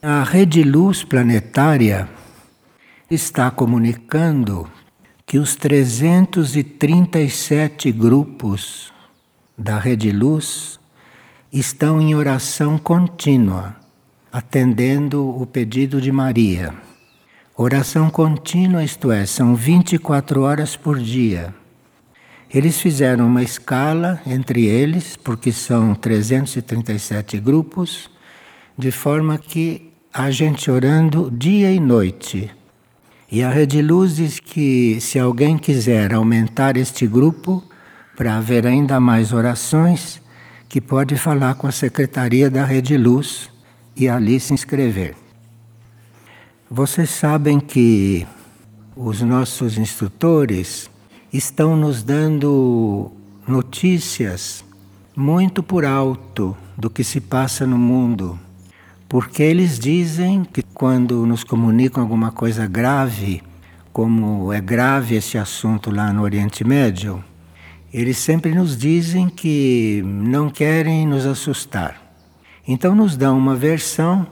A rede luz planetária está comunicando que os 337 grupos da rede luz estão em oração contínua, atendendo o pedido de Maria. Oração contínua, isto é, são 24 horas por dia. Eles fizeram uma escala entre eles, porque são 337 grupos, de forma que há gente orando dia e noite. E a Rede Luz diz que se alguém quiser aumentar este grupo para haver ainda mais orações, que pode falar com a secretaria da Rede Luz e ali se inscrever. Vocês sabem que os nossos instrutores estão nos dando notícias muito por alto do que se passa no mundo. Porque eles dizem que quando nos comunicam alguma coisa grave, como é grave esse assunto lá no Oriente Médio, eles sempre nos dizem que não querem nos assustar. Então nos dão uma versão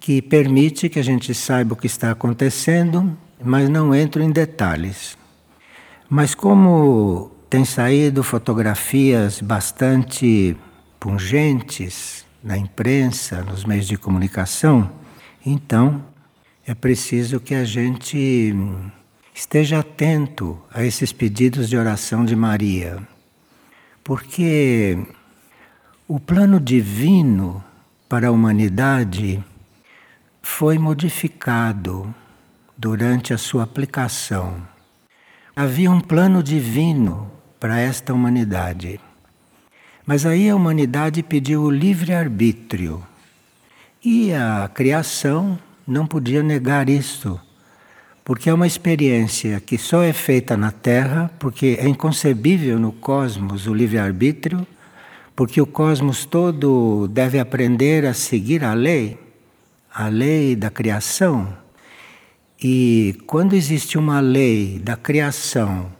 que permite que a gente saiba o que está acontecendo, mas não entro em detalhes. Mas como tem saído fotografias bastante pungentes na imprensa, nos meios de comunicação, então é preciso que a gente esteja atento a esses pedidos de oração de Maria. Porque o plano divino para a humanidade foi modificado durante a sua aplicação. Havia um plano divino para esta humanidade. Mas aí a humanidade pediu o livre-arbítrio. E a criação não podia negar isso, porque é uma experiência que só é feita na Terra, porque é inconcebível no cosmos o livre-arbítrio, porque o cosmos todo deve aprender a seguir a lei, a lei da criação. E quando existe uma lei da criação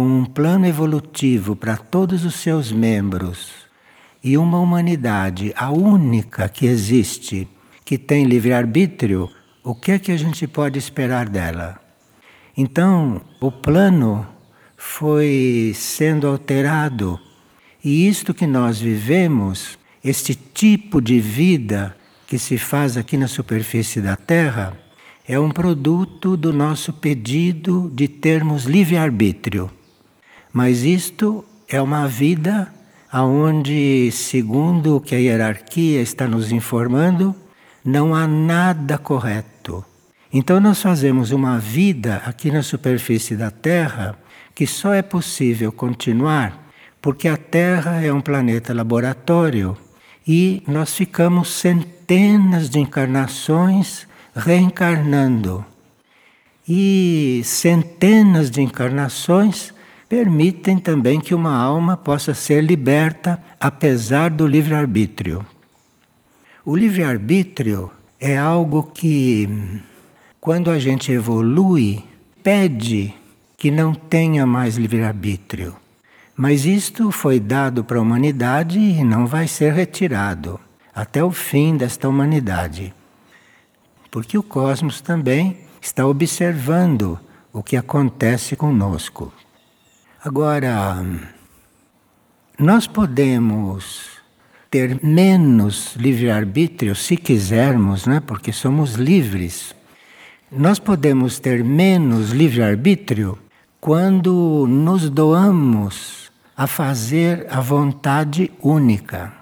com um plano evolutivo para todos os seus membros e uma humanidade, a única que existe, que tem livre-arbítrio, o que é que a gente pode esperar dela? Então, o plano foi sendo alterado e isto que nós vivemos, este tipo de vida que se faz aqui na superfície da Terra, é um produto do nosso pedido de termos livre-arbítrio. Mas isto é uma vida onde, segundo o que a hierarquia está nos informando, não há nada correto. Então, nós fazemos uma vida aqui na superfície da Terra que só é possível continuar porque a Terra é um planeta laboratório e nós ficamos centenas de encarnações reencarnando. E centenas de encarnações permitem também que uma alma possa ser liberta apesar do livre-arbítrio. O livre-arbítrio é algo que, quando a gente evolui, pede que não tenha mais livre-arbítrio. Mas isto foi dado para a humanidade e não vai ser retirado até o fim desta humanidade. Porque o cosmos também está observando o que acontece conosco. Agora, nós podemos ter menos livre-arbítrio se quisermos, né? porque somos livres. Nós podemos ter menos livre-arbítrio quando nos doamos a fazer a vontade única.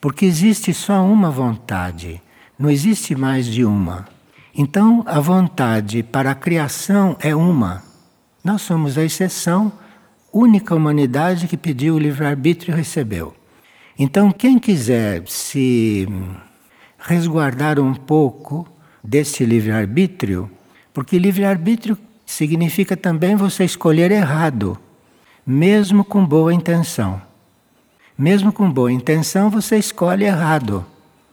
Porque existe só uma vontade, não existe mais de uma. Então, a vontade para a criação é uma. Nós somos a exceção única humanidade que pediu o livre-arbítrio recebeu. Então, quem quiser se resguardar um pouco desse livre-arbítrio, porque livre-arbítrio significa também você escolher errado, mesmo com boa intenção. Mesmo com boa intenção, você escolhe errado.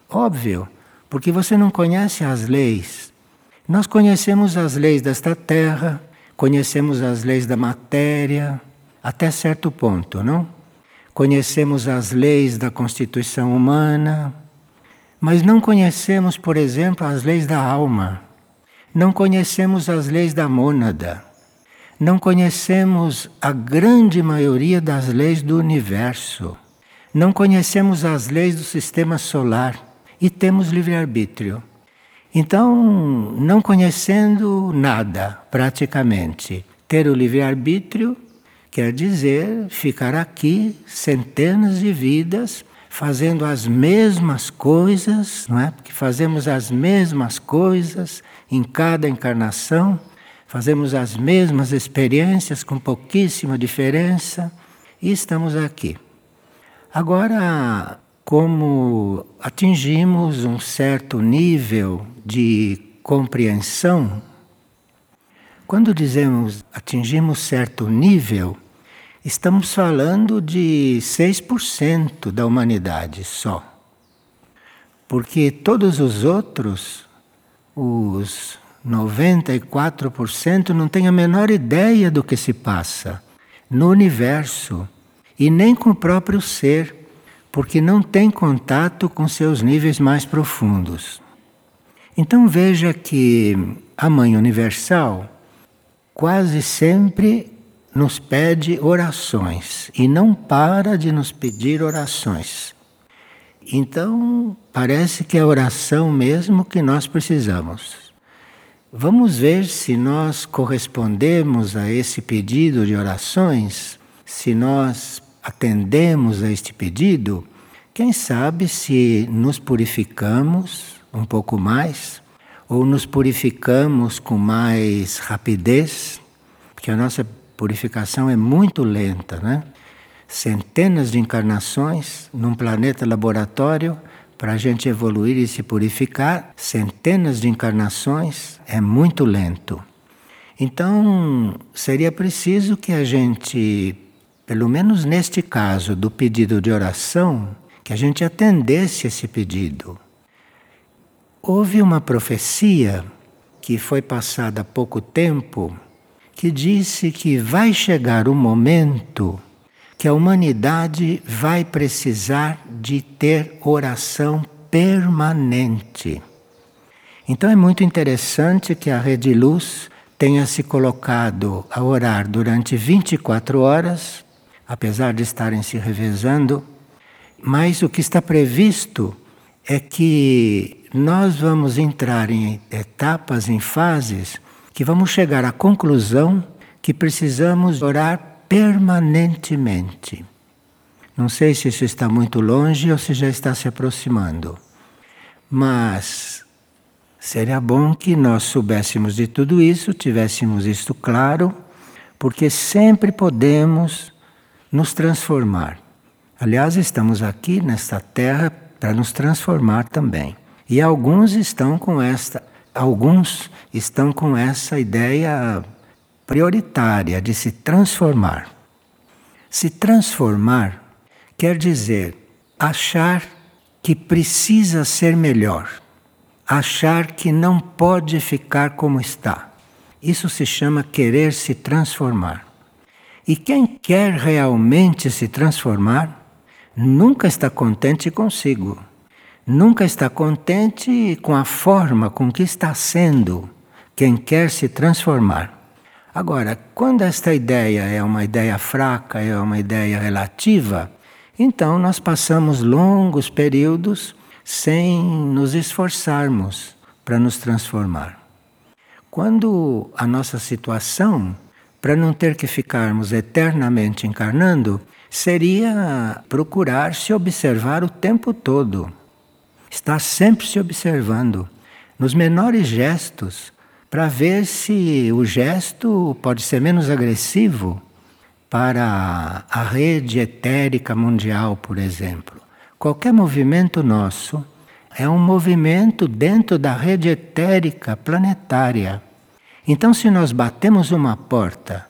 Óbvio, porque você não conhece as leis. Nós conhecemos as leis desta terra, conhecemos as leis da matéria, até certo ponto, não? Conhecemos as leis da constituição humana, Mas não conhecemos, por exemplo, as leis da alma. Não conhecemos as leis da mônada. Não conhecemos a grande maioria das leis do universo. Não conhecemos as leis do sistema solar e temos livre-arbítrio. Então, não conhecendo nada, praticamente, ter o livre-arbítrio quer dizer ficar aqui centenas de vidas fazendo as mesmas coisas, não é? Porque fazemos as mesmas coisas em cada encarnação, fazemos as mesmas experiências com pouquíssima diferença e estamos aqui. Agora, como atingimos um certo nível de compreensão, quando dizemos atingimos certo nível, Estamos falando de 6% da humanidade só. Porque todos os outros, os 94%, não têm a menor ideia do que se passa no universo e nem com o próprio ser, porque não tem contato com seus níveis mais profundos. Então veja que a Mãe Universal quase sempre nos pede orações e não para de nos pedir orações. Então, parece que é a oração mesmo que nós precisamos. Vamos ver se nós correspondemos a esse pedido de orações, se nós atendemos a este pedido. Quem sabe se nos purificamos um pouco mais, ou nos purificamos com mais rapidez, porque a nossa purificação é muito lenta, né? Centenas de encarnações num planeta laboratório para a gente evoluir e se purificar, centenas de encarnações é muito lento. Então, seria preciso que a gente, pelo menos neste caso do pedido de oração, que a gente atendesse esse pedido. Houve uma profecia que foi passada há pouco tempo que disse que vai chegar o momento que a humanidade vai precisar de ter oração permanente. Então é muito interessante que a Rede Luz tenha se colocado a orar durante 24 horas, apesar de estarem se revezando, mas o que está previsto é que nós vamos entrar em etapas, em fases, que vamos chegar à conclusão que precisamos orar permanentemente. Não sei se isso está muito longe ou se já está se aproximando, mas seria bom que nós soubéssemos de tudo isso, tivéssemos isto claro, porque sempre podemos nos transformar. Aliás, estamos aqui nesta terra para nos transformar também. E alguns estão com esta alguns estão com essa ideia prioritária de se transformar. Se transformar quer dizer achar que precisa ser melhor, achar que não pode ficar como está. Isso se chama querer se transformar. E quem quer realmente se transformar nunca está contente consigo nunca está contente com a forma com que está sendo quem quer se transformar. Agora, quando esta ideia é uma ideia fraca, é uma ideia relativa, então nós passamos longos períodos sem nos esforçarmos para nos transformar. Quando a nossa situação, para não ter que ficarmos eternamente encarnando, seria procurar se observar o tempo todo está sempre se observando nos menores gestos para ver se o gesto pode ser menos agressivo para a rede etérica mundial, por exemplo. Qualquer movimento nosso é um movimento dentro da rede etérica planetária. Então, se nós batemos uma porta,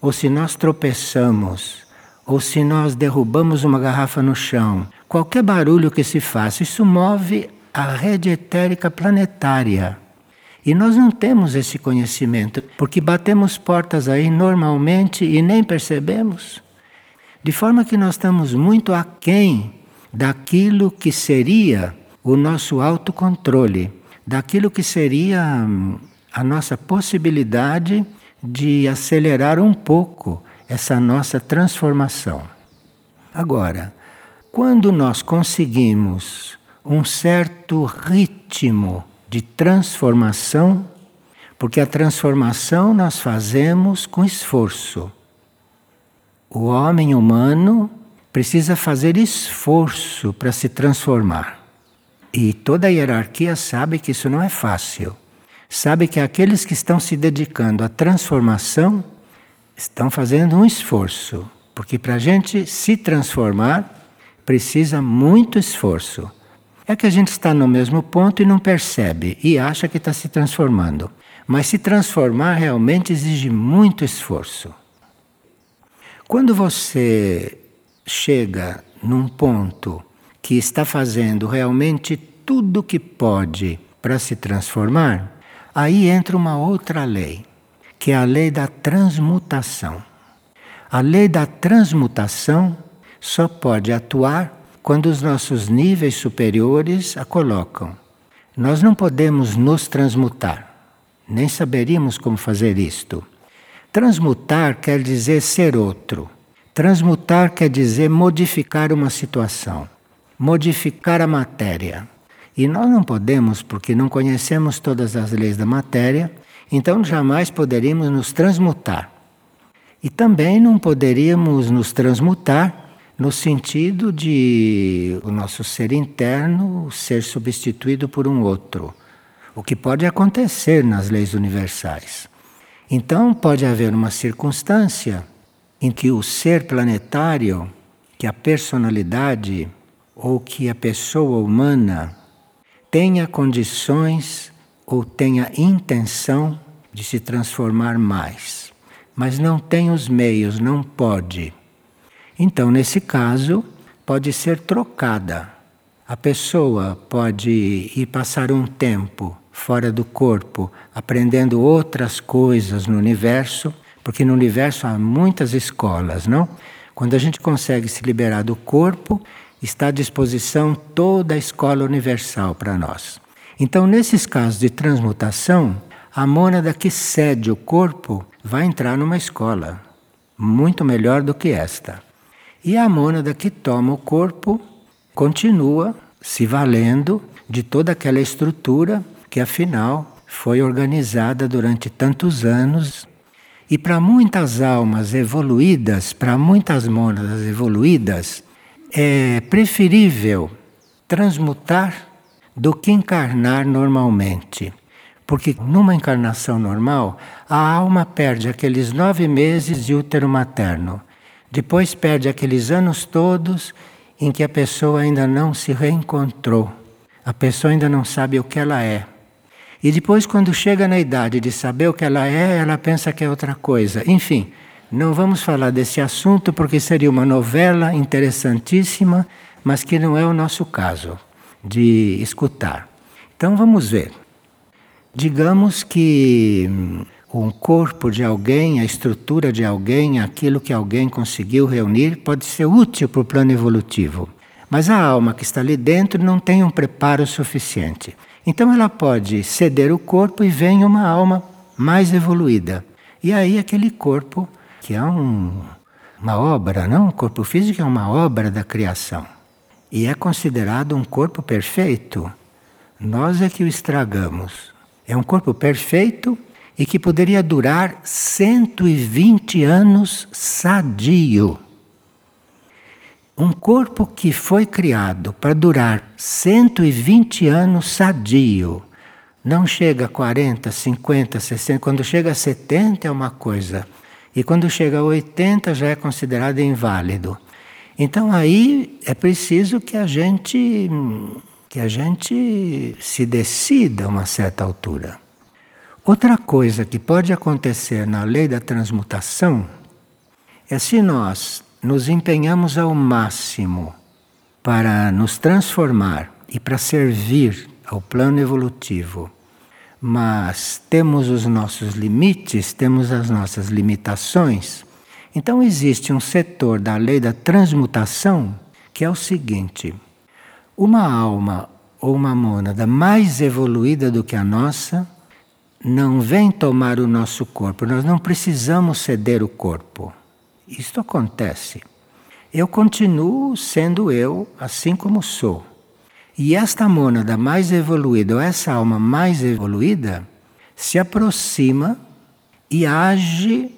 ou se nós tropeçamos, ou se nós derrubamos uma garrafa no chão, qualquer barulho que se faça, isso move a rede etérica planetária. E nós não temos esse conhecimento, porque batemos portas aí normalmente e nem percebemos. De forma que nós estamos muito aquém daquilo que seria o nosso autocontrole daquilo que seria hum, a nossa possibilidade de acelerar um pouco essa nossa transformação. Agora, quando nós conseguimos um certo ritmo de transformação, porque a transformação nós fazemos com esforço. O homem humano precisa fazer esforço para se transformar. E toda a hierarquia sabe que isso não é fácil. Sabe que aqueles que estão se dedicando à transformação estão fazendo um esforço. Porque para a gente se transformar, precisa muito esforço. É que a gente está no mesmo ponto e não percebe e acha que está se transformando. Mas se transformar realmente exige muito esforço. Quando você chega num ponto que está fazendo realmente tudo o que pode para se transformar, aí entra uma outra lei, que é a lei da transmutação. A lei da transmutação só pode atuar quando os nossos níveis superiores a colocam. Nós não podemos nos transmutar, nem saberíamos como fazer isto. Transmutar quer dizer ser outro. Transmutar quer dizer modificar uma situação modificar a matéria. E nós não podemos, porque não conhecemos todas as leis da matéria, então jamais poderíamos nos transmutar. E também não poderíamos nos transmutar no sentido de o nosso ser interno ser substituído por um outro, o que pode acontecer nas leis universais. Então pode haver uma circunstância em que o ser planetário, que a personalidade ou que a pessoa humana tenha condições ou tenha intenção de se transformar mais, mas não tem os meios, não pode. Então, nesse caso, pode ser trocada. A pessoa pode ir passar um tempo fora do corpo, aprendendo outras coisas no universo, porque no universo há muitas escolas, não? Quando a gente consegue se liberar do corpo, está à disposição toda a escola universal para nós. Então, nesses casos de transmutação, a mônada que cede o corpo vai entrar numa escola muito melhor do que esta. E a mônada que toma o corpo continua se valendo de toda aquela estrutura que, afinal, foi organizada durante tantos anos. E para muitas almas evoluídas, para muitas mônadas evoluídas, é preferível transmutar do que encarnar normalmente. Porque numa encarnação normal, a alma perde aqueles nove meses de útero materno. Depois perde aqueles anos todos em que a pessoa ainda não se reencontrou. A pessoa ainda não sabe o que ela é. E depois, quando chega na idade de saber o que ela é, ela pensa que é outra coisa. Enfim, não vamos falar desse assunto porque seria uma novela interessantíssima, mas que não é o nosso caso de escutar. Então vamos ver. Digamos que hum, um corpo de alguém, a estrutura de alguém, aquilo que alguém conseguiu reunir, pode ser útil para o plano evolutivo. Mas a alma que está ali dentro não tem um preparo suficiente. Então ela pode ceder o corpo e vem uma alma mais evoluída. E aí aquele corpo que é um, uma obra, não? O corpo físico é uma obra da criação. E é considerado um corpo perfeito. Nós é que o estragamos. É um corpo perfeito e que poderia durar 120 anos sadio. Um corpo que foi criado para durar 120 anos sadio. Não chega a 40, 50, 60, quando chega a 70 é uma coisa. E quando chega a 80 já é considerado inválido. Então aí é preciso que a gente que a gente se decida a uma certa altura. Outra coisa que pode acontecer na lei da transmutação é se nós nos empenhamos ao máximo para nos transformar e para servir ao plano evolutivo mas temos os nossos limites, temos as nossas limitações. Então existe um setor da lei da transmutação que é o seguinte: uma alma ou uma mônada mais evoluída do que a nossa não vem tomar o nosso corpo. Nós não precisamos ceder o corpo. Isto acontece. Eu continuo sendo eu, assim como sou. E esta mônada mais evoluída, ou essa alma mais evoluída, se aproxima e age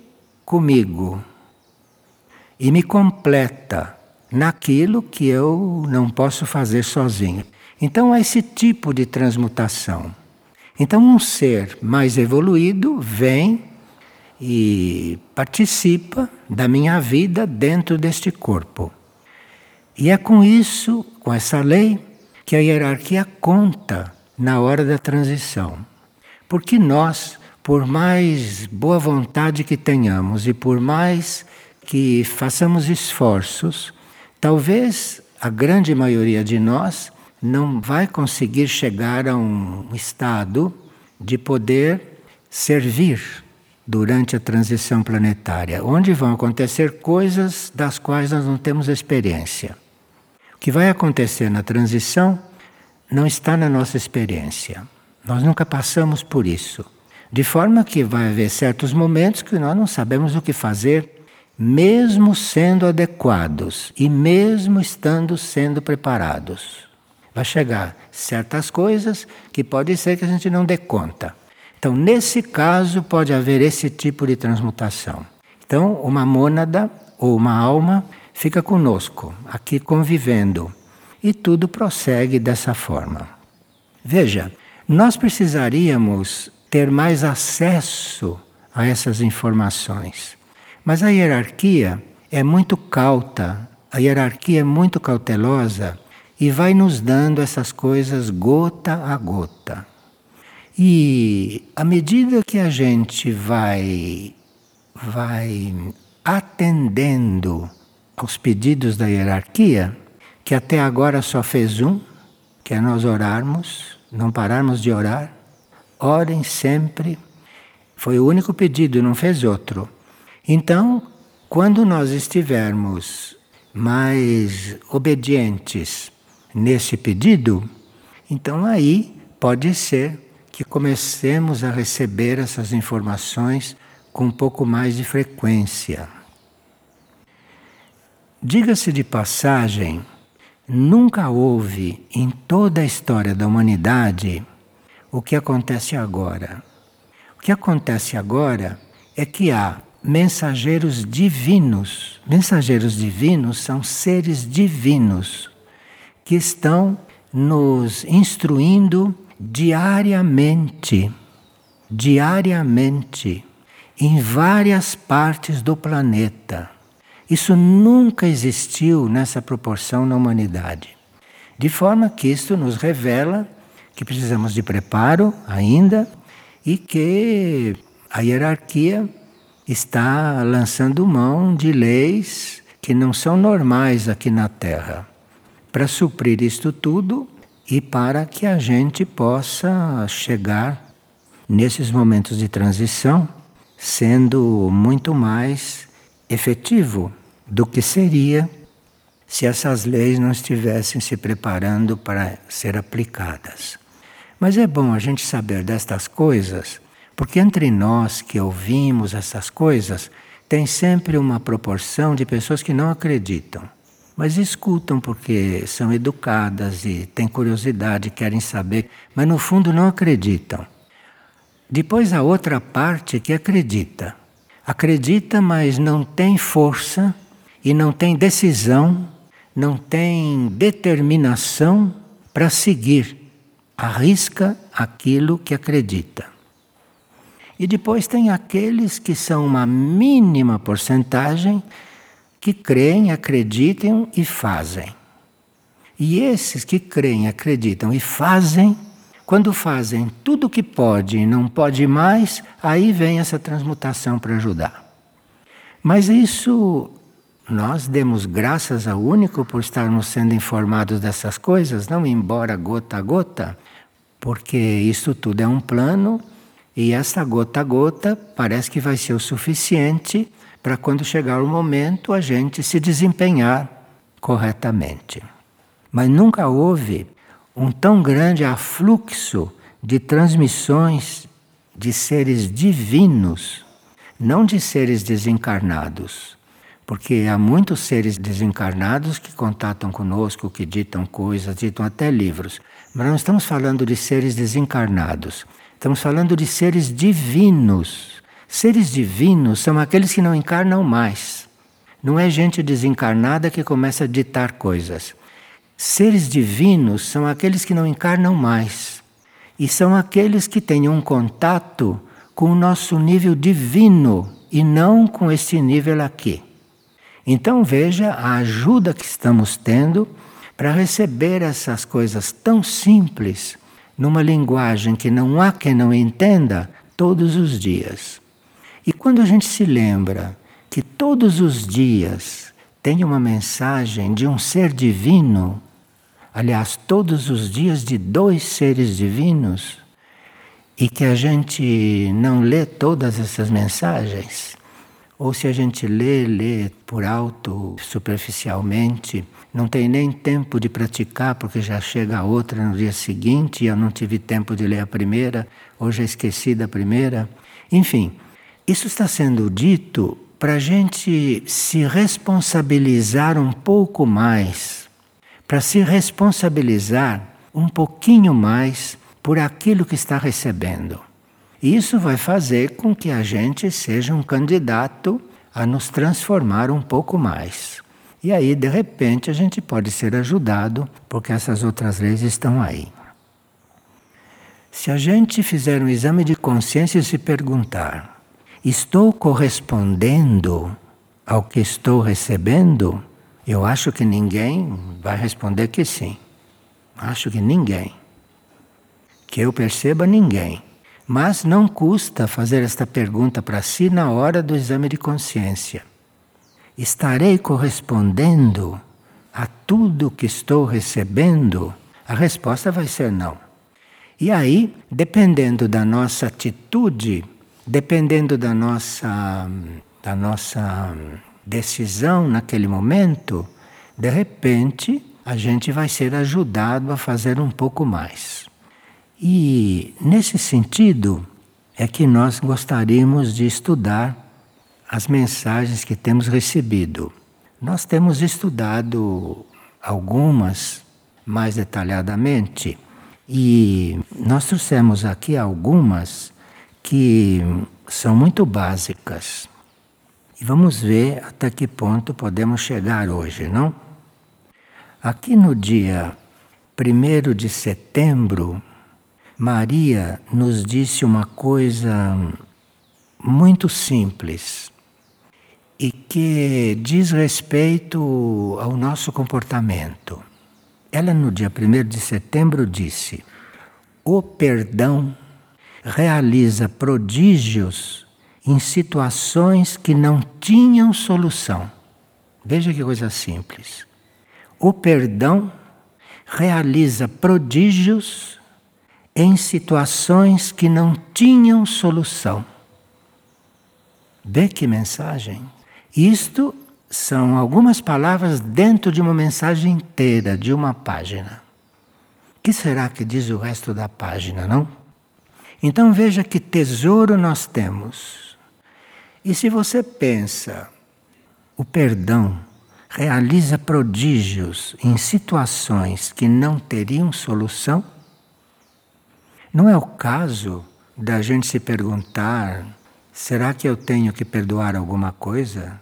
comigo e me completa naquilo que eu não posso fazer sozinho. Então, há esse tipo de transmutação. Então, um ser mais evoluído vem e participa da minha vida dentro deste corpo. E é com isso, com essa lei, que a hierarquia conta na hora da transição. Porque nós, por mais boa vontade que tenhamos e por mais que façamos esforços, talvez a grande maioria de nós não vai conseguir chegar a um estado de poder servir durante a transição planetária, onde vão acontecer coisas das quais nós não temos experiência. O que vai acontecer na transição não está na nossa experiência. Nós nunca passamos por isso. De forma que vai haver certos momentos que nós não sabemos o que fazer, mesmo sendo adequados e mesmo estando sendo preparados. Vai chegar certas coisas que pode ser que a gente não dê conta. Então, nesse caso, pode haver esse tipo de transmutação. Então, uma mônada ou uma alma fica conosco, aqui convivendo, e tudo prossegue dessa forma. Veja, nós precisaríamos ter mais acesso a essas informações, mas a hierarquia é muito cauta, a hierarquia é muito cautelosa e vai nos dando essas coisas gota a gota. E à medida que a gente vai vai atendendo aos pedidos da hierarquia, que até agora só fez um, que é nós orarmos, não pararmos de orar, orem sempre. Foi o único pedido, não fez outro. Então, quando nós estivermos mais obedientes nesse pedido, então aí pode ser que comecemos a receber essas informações com um pouco mais de frequência. Diga-se de passagem, nunca houve em toda a história da humanidade o que acontece agora. O que acontece agora é que há mensageiros divinos. Mensageiros divinos são seres divinos que estão nos instruindo diariamente, diariamente, em várias partes do planeta. Isso nunca existiu nessa proporção na humanidade. De forma que isto nos revela que precisamos de preparo ainda e que a hierarquia está lançando mão de leis que não são normais aqui na Terra para suprir isto tudo e para que a gente possa chegar nesses momentos de transição sendo muito mais efetivo do que seria se essas leis não estivessem se preparando para ser aplicadas. Mas é bom a gente saber destas coisas, porque entre nós que ouvimos essas coisas, tem sempre uma proporção de pessoas que não acreditam mas escutam porque são educadas e têm curiosidade, querem saber, mas no fundo não acreditam. Depois a outra parte que acredita. Acredita, mas não tem força e não tem decisão, não tem determinação para seguir, arrisca aquilo que acredita. E depois tem aqueles que são uma mínima porcentagem que creem, acreditam e fazem. E esses que creem, acreditam e fazem, quando fazem tudo o que pode e não pode mais, aí vem essa transmutação para ajudar. Mas isso nós demos graças ao único por estarmos sendo informados dessas coisas, não embora gota a gota, porque isso tudo é um plano e essa gota a gota parece que vai ser o suficiente para quando chegar o momento a gente se desempenhar corretamente. Mas nunca houve um tão grande afluxo de transmissões de seres divinos, não de seres desencarnados. Porque há muitos seres desencarnados que contatam conosco, que ditam coisas, ditam até livros. Mas não estamos falando de seres desencarnados. Estamos falando de seres divinos. Seres divinos são aqueles que não encarnam mais. Não é gente desencarnada que começa a ditar coisas. Seres divinos são aqueles que não encarnam mais. E são aqueles que têm um contato com o nosso nível divino e não com este nível aqui. Então veja a ajuda que estamos tendo para receber essas coisas tão simples numa linguagem que não há quem não entenda todos os dias. E quando a gente se lembra que todos os dias tem uma mensagem de um ser divino, aliás, todos os dias de dois seres divinos, e que a gente não lê todas essas mensagens, ou se a gente lê, lê por alto, superficialmente, não tem nem tempo de praticar porque já chega a outra no dia seguinte e eu não tive tempo de ler a primeira, ou já esqueci da primeira. Enfim, isso está sendo dito para a gente se responsabilizar um pouco mais, para se responsabilizar um pouquinho mais por aquilo que está recebendo. Isso vai fazer com que a gente seja um candidato a nos transformar um pouco mais. E aí, de repente, a gente pode ser ajudado, porque essas outras leis estão aí. Se a gente fizer um exame de consciência e se perguntar: estou correspondendo ao que estou recebendo? Eu acho que ninguém vai responder que sim. Acho que ninguém. Que eu perceba, ninguém. Mas não custa fazer esta pergunta para si na hora do exame de consciência. Estarei correspondendo a tudo que estou recebendo? A resposta vai ser não. E aí, dependendo da nossa atitude, dependendo da nossa, da nossa decisão naquele momento, de repente a gente vai ser ajudado a fazer um pouco mais. E nesse sentido é que nós gostaríamos de estudar as mensagens que temos recebido. Nós temos estudado algumas mais detalhadamente e nós trouxemos aqui algumas que são muito básicas. E vamos ver até que ponto podemos chegar hoje, não? Aqui no dia 1 de setembro Maria nos disse uma coisa muito simples e que diz respeito ao nosso comportamento. Ela, no dia 1 de setembro, disse: O perdão realiza prodígios em situações que não tinham solução. Veja que coisa simples. O perdão realiza prodígios em situações que não tinham solução. Vê que mensagem? Isto são algumas palavras dentro de uma mensagem inteira, de uma página. O que será que diz o resto da página, não? Então veja que tesouro nós temos. E se você pensa, o perdão realiza prodígios em situações que não teriam solução, não é o caso da gente se perguntar: será que eu tenho que perdoar alguma coisa?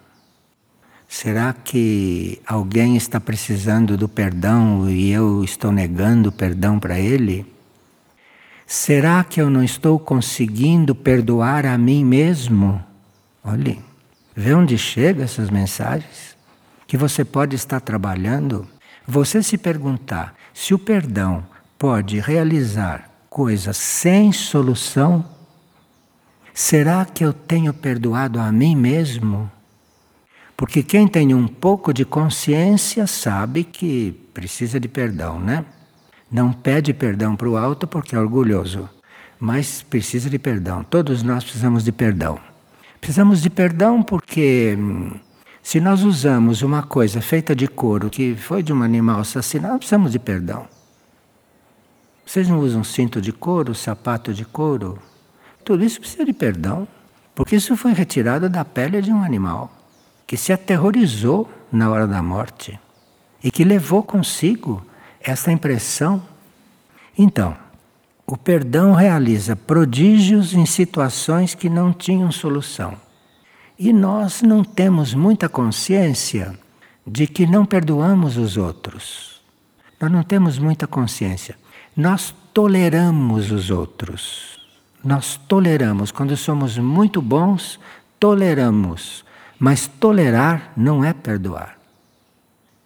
Será que alguém está precisando do perdão e eu estou negando o perdão para ele? Será que eu não estou conseguindo perdoar a mim mesmo? Olhe, vê onde chegam essas mensagens que você pode estar trabalhando. Você se perguntar se o perdão pode realizar coisa sem solução? Será que eu tenho perdoado a mim mesmo? Porque quem tem um pouco de consciência sabe que precisa de perdão, né? Não pede perdão para o alto porque é orgulhoso, mas precisa de perdão. Todos nós precisamos de perdão. Precisamos de perdão porque hum, se nós usamos uma coisa feita de couro que foi de um animal assassinado, precisamos de perdão. Vocês não usam cinto de couro, sapato de couro? Tudo isso precisa de perdão, porque isso foi retirado da pele de um animal que se aterrorizou na hora da morte e que levou consigo essa impressão. Então, o perdão realiza prodígios em situações que não tinham solução. E nós não temos muita consciência de que não perdoamos os outros. Nós não temos muita consciência. Nós toleramos os outros. Nós toleramos. Quando somos muito bons, toleramos. Mas tolerar não é perdoar.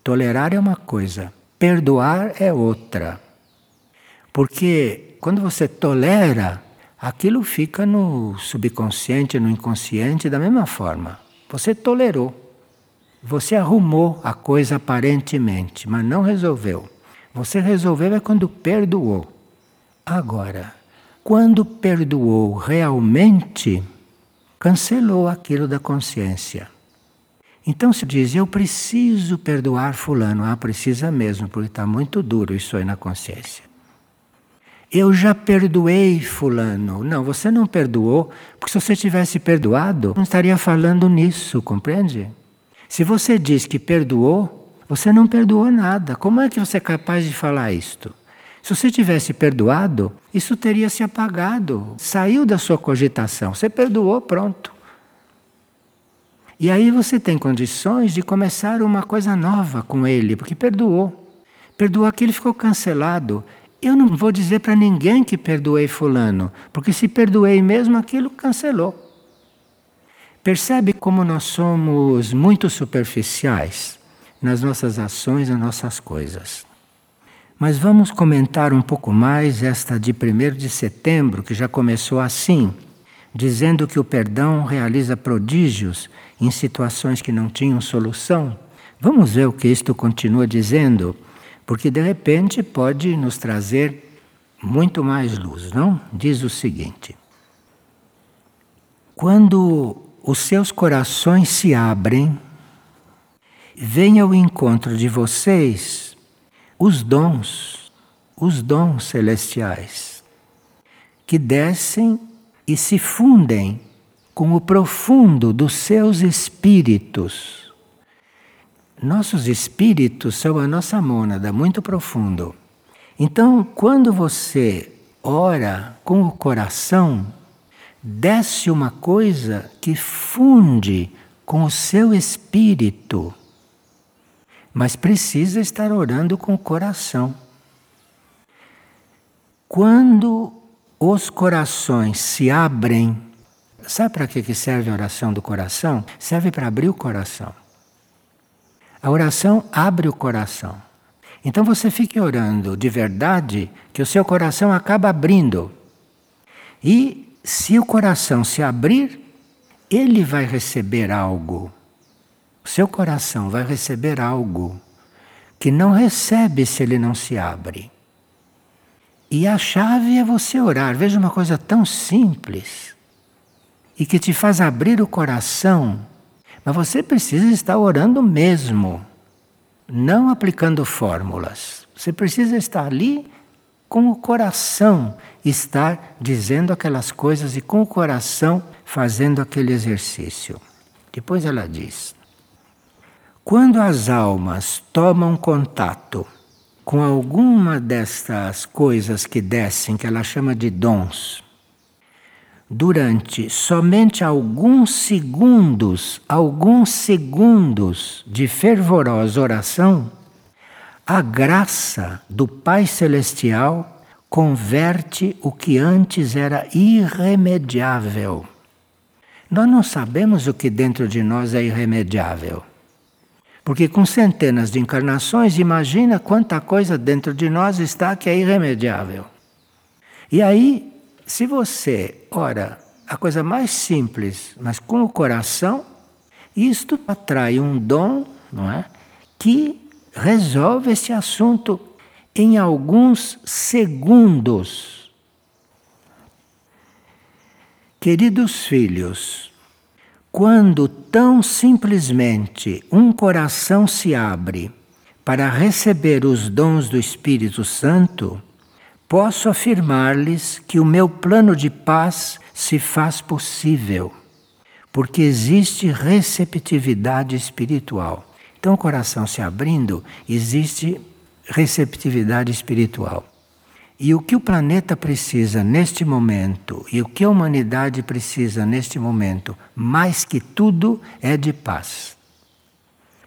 Tolerar é uma coisa, perdoar é outra. Porque quando você tolera, aquilo fica no subconsciente, no inconsciente da mesma forma. Você tolerou. Você arrumou a coisa aparentemente, mas não resolveu. Você resolveu é quando perdoou. Agora, quando perdoou realmente, cancelou aquilo da consciência. Então se diz, eu preciso perdoar fulano. Ah, precisa mesmo, porque está muito duro isso aí na consciência. Eu já perdoei fulano. Não, você não perdoou, porque se você tivesse perdoado, não estaria falando nisso, compreende? Se você diz que perdoou, você não perdoou nada. Como é que você é capaz de falar isto? Se você tivesse perdoado, isso teria se apagado, saiu da sua cogitação. Você perdoou, pronto. E aí você tem condições de começar uma coisa nova com ele, porque perdoou. Perdoou aquilo ficou cancelado. Eu não vou dizer para ninguém que perdoei Fulano, porque se perdoei mesmo, aquilo cancelou. Percebe como nós somos muito superficiais nas nossas ações, nas nossas coisas. Mas vamos comentar um pouco mais esta de 1 de setembro, que já começou assim, dizendo que o perdão realiza prodígios em situações que não tinham solução. Vamos ver o que isto continua dizendo, porque de repente pode nos trazer muito mais luz, não? Diz o seguinte: Quando os seus corações se abrem, vem ao encontro de vocês os dons, os dons celestiais, que descem e se fundem com o profundo dos seus espíritos. Nossos espíritos são a nossa mônada, muito profundo. Então, quando você ora com o coração, desce uma coisa que funde com o seu espírito. Mas precisa estar orando com o coração. Quando os corações se abrem Sabe para que serve a oração do coração? Serve para abrir o coração. A oração abre o coração. Então você fique orando de verdade, que o seu coração acaba abrindo. E se o coração se abrir, ele vai receber algo. Seu coração vai receber algo que não recebe se ele não se abre. E a chave é você orar. Veja uma coisa tão simples e que te faz abrir o coração, mas você precisa estar orando mesmo, não aplicando fórmulas. Você precisa estar ali com o coração, estar dizendo aquelas coisas e com o coração fazendo aquele exercício. Depois ela diz: quando as almas tomam contato com alguma destas coisas que descem, que ela chama de dons, durante somente alguns segundos, alguns segundos de fervorosa oração, a graça do Pai Celestial converte o que antes era irremediável. Nós não sabemos o que dentro de nós é irremediável. Porque com centenas de encarnações, imagina quanta coisa dentro de nós está que é irremediável. E aí se você ora a coisa mais simples, mas com o coração, isto atrai um dom, não é? Que resolve esse assunto em alguns segundos. Queridos filhos, quando tão simplesmente um coração se abre para receber os dons do Espírito Santo, posso afirmar-lhes que o meu plano de paz se faz possível, porque existe receptividade espiritual. Então, o coração se abrindo, existe receptividade espiritual. E o que o planeta precisa neste momento, e o que a humanidade precisa neste momento, mais que tudo, é de paz.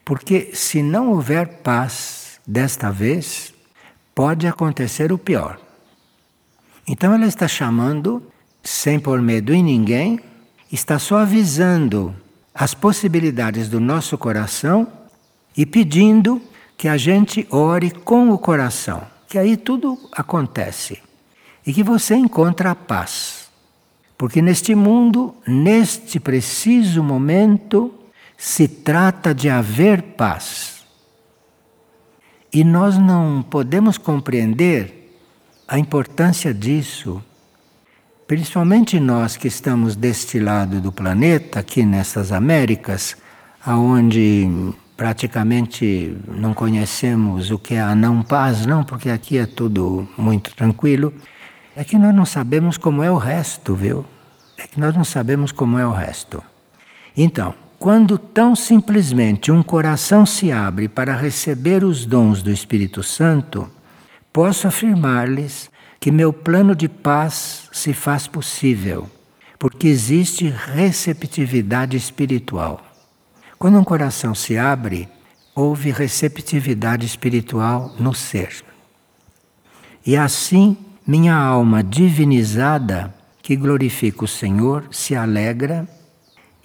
Porque se não houver paz desta vez, pode acontecer o pior. Então ela está chamando, sem pôr medo em ninguém, está só avisando as possibilidades do nosso coração e pedindo que a gente ore com o coração, que aí tudo acontece e que você encontra a paz. Porque neste mundo, neste preciso momento, se trata de haver paz. E nós não podemos compreender a importância disso, principalmente nós que estamos deste lado do planeta, aqui nessas Américas, aonde praticamente não conhecemos o que é a não paz, não, porque aqui é tudo muito tranquilo. É que nós não sabemos como é o resto, viu? É que nós não sabemos como é o resto. Então, quando tão simplesmente um coração se abre para receber os dons do Espírito Santo, posso afirmar-lhes que meu plano de paz se faz possível, porque existe receptividade espiritual. Quando um coração se abre, houve receptividade espiritual no ser. E assim, minha alma divinizada, que glorifica o Senhor, se alegra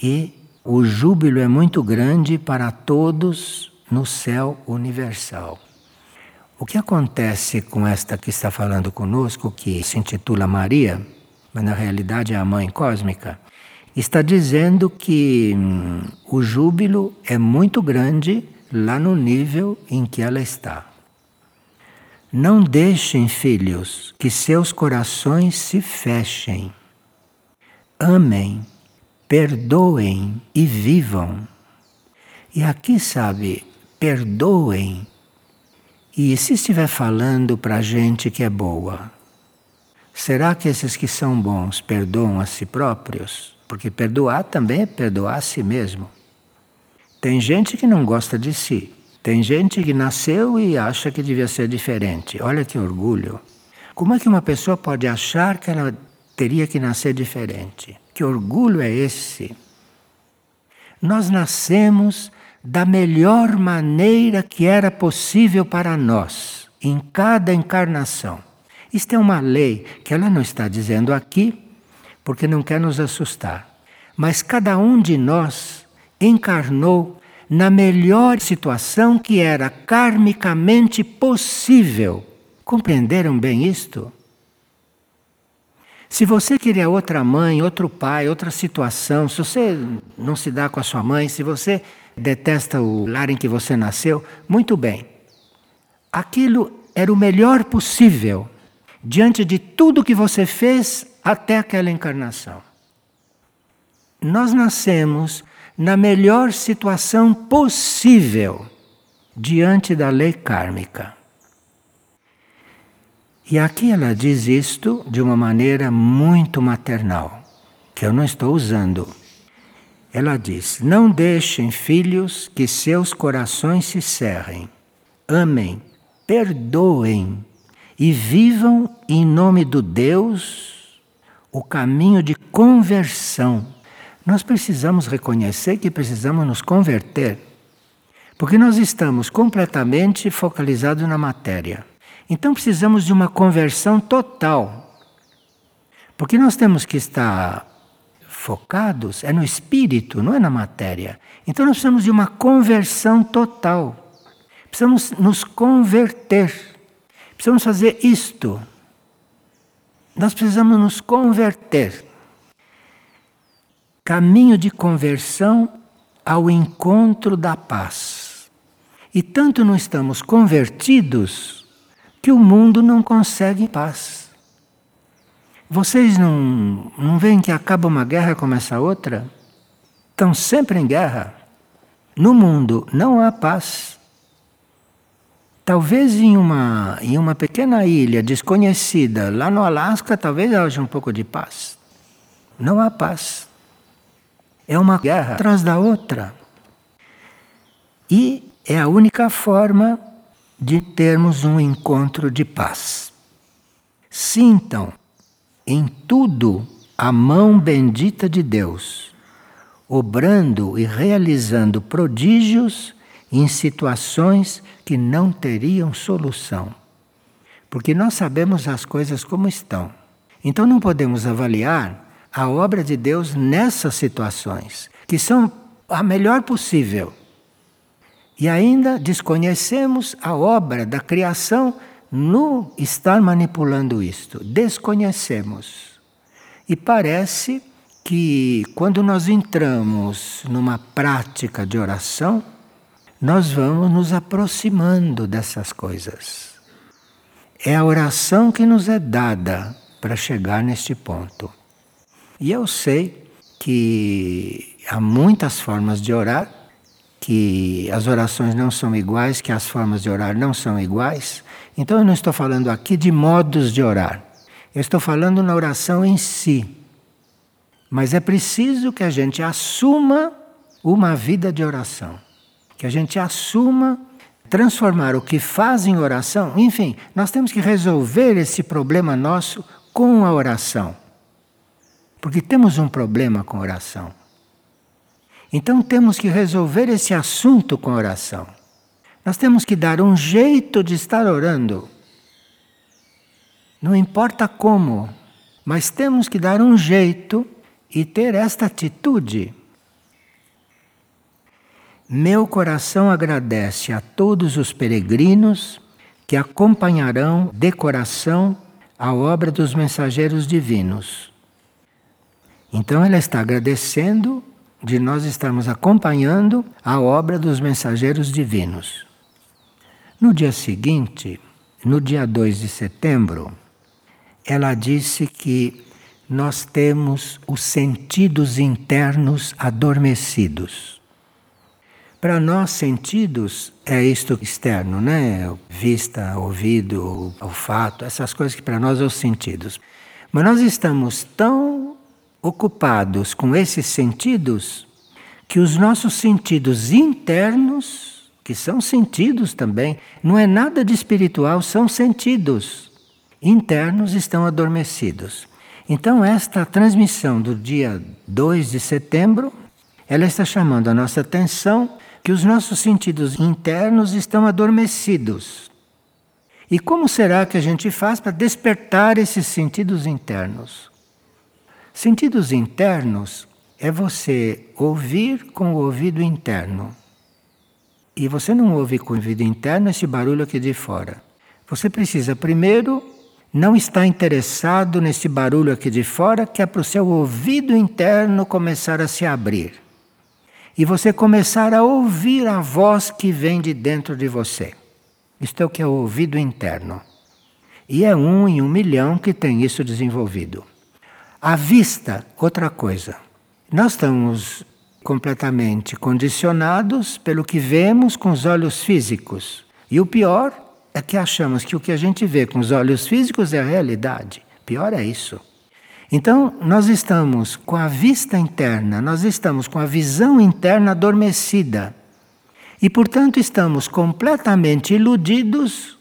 e o júbilo é muito grande para todos no céu universal. O que acontece com esta que está falando conosco, que se intitula Maria, mas na realidade é a mãe cósmica, está dizendo que hum, o júbilo é muito grande lá no nível em que ela está. Não deixem, filhos, que seus corações se fechem. Amem perdoem e vivam. E aqui, sabe, perdoem. E se estiver falando para gente que é boa, será que esses que são bons perdoam a si próprios? Porque perdoar também é perdoar a si mesmo. Tem gente que não gosta de si. Tem gente que nasceu e acha que devia ser diferente. Olha que orgulho. Como é que uma pessoa pode achar que ela teria que nascer diferente? Que orgulho é esse? Nós nascemos da melhor maneira que era possível para nós, em cada encarnação. Isto é uma lei que ela não está dizendo aqui, porque não quer nos assustar. Mas cada um de nós encarnou na melhor situação que era karmicamente possível. Compreenderam bem isto? Se você queria outra mãe, outro pai, outra situação, se você não se dá com a sua mãe, se você detesta o lar em que você nasceu, muito bem. Aquilo era o melhor possível diante de tudo que você fez até aquela encarnação. Nós nascemos na melhor situação possível diante da lei kármica. E aqui ela diz isto de uma maneira muito maternal, que eu não estou usando. Ela diz: Não deixem, filhos, que seus corações se cerrem. Amem, perdoem e vivam em nome do Deus o caminho de conversão. Nós precisamos reconhecer que precisamos nos converter, porque nós estamos completamente focalizados na matéria. Então precisamos de uma conversão total. Porque nós temos que estar focados é no espírito, não é na matéria. Então nós precisamos de uma conversão total. Precisamos nos converter. Precisamos fazer isto. Nós precisamos nos converter. Caminho de conversão ao encontro da paz. E tanto não estamos convertidos que o mundo não consegue paz. Vocês não, não veem que acaba uma guerra e começa outra? Estão sempre em guerra. No mundo não há paz. Talvez em uma, em uma pequena ilha desconhecida, lá no Alasca, talvez haja um pouco de paz. Não há paz. É uma guerra atrás da outra. E é a única forma de termos um encontro de paz. Sintam em tudo a mão bendita de Deus, obrando e realizando prodígios em situações que não teriam solução. Porque nós sabemos as coisas como estão. Então não podemos avaliar a obra de Deus nessas situações, que são a melhor possível. E ainda desconhecemos a obra da criação no estar manipulando isto. Desconhecemos. E parece que quando nós entramos numa prática de oração, nós vamos nos aproximando dessas coisas. É a oração que nos é dada para chegar neste ponto. E eu sei que há muitas formas de orar, que as orações não são iguais, que as formas de orar não são iguais. Então eu não estou falando aqui de modos de orar. Eu estou falando na oração em si. Mas é preciso que a gente assuma uma vida de oração. Que a gente assuma transformar o que faz em oração. Enfim, nós temos que resolver esse problema nosso com a oração. Porque temos um problema com oração. Então temos que resolver esse assunto com oração. Nós temos que dar um jeito de estar orando. Não importa como, mas temos que dar um jeito e ter esta atitude. Meu coração agradece a todos os peregrinos que acompanharão de coração a obra dos mensageiros divinos então ela está agradecendo de nós estarmos acompanhando a obra dos mensageiros divinos. No dia seguinte, no dia 2 de setembro, ela disse que nós temos os sentidos internos adormecidos. Para nós, sentidos é isto externo, né? Vista, ouvido, olfato, essas coisas que para nós são os sentidos. Mas nós estamos tão ocupados com esses sentidos que os nossos sentidos internos, que são sentidos também, não é nada de espiritual, são sentidos internos estão adormecidos. Então esta transmissão do dia 2 de setembro, ela está chamando a nossa atenção que os nossos sentidos internos estão adormecidos. E como será que a gente faz para despertar esses sentidos internos? Sentidos internos é você ouvir com o ouvido interno. E você não ouve com o ouvido interno esse barulho aqui de fora. Você precisa primeiro não estar interessado nesse barulho aqui de fora, que é para o seu ouvido interno começar a se abrir. E você começar a ouvir a voz que vem de dentro de você. Isto é o que é o ouvido interno. E é um em um milhão que tem isso desenvolvido. A vista, outra coisa. Nós estamos completamente condicionados pelo que vemos com os olhos físicos. E o pior é que achamos que o que a gente vê com os olhos físicos é a realidade. Pior é isso. Então, nós estamos com a vista interna, nós estamos com a visão interna adormecida. E, portanto, estamos completamente iludidos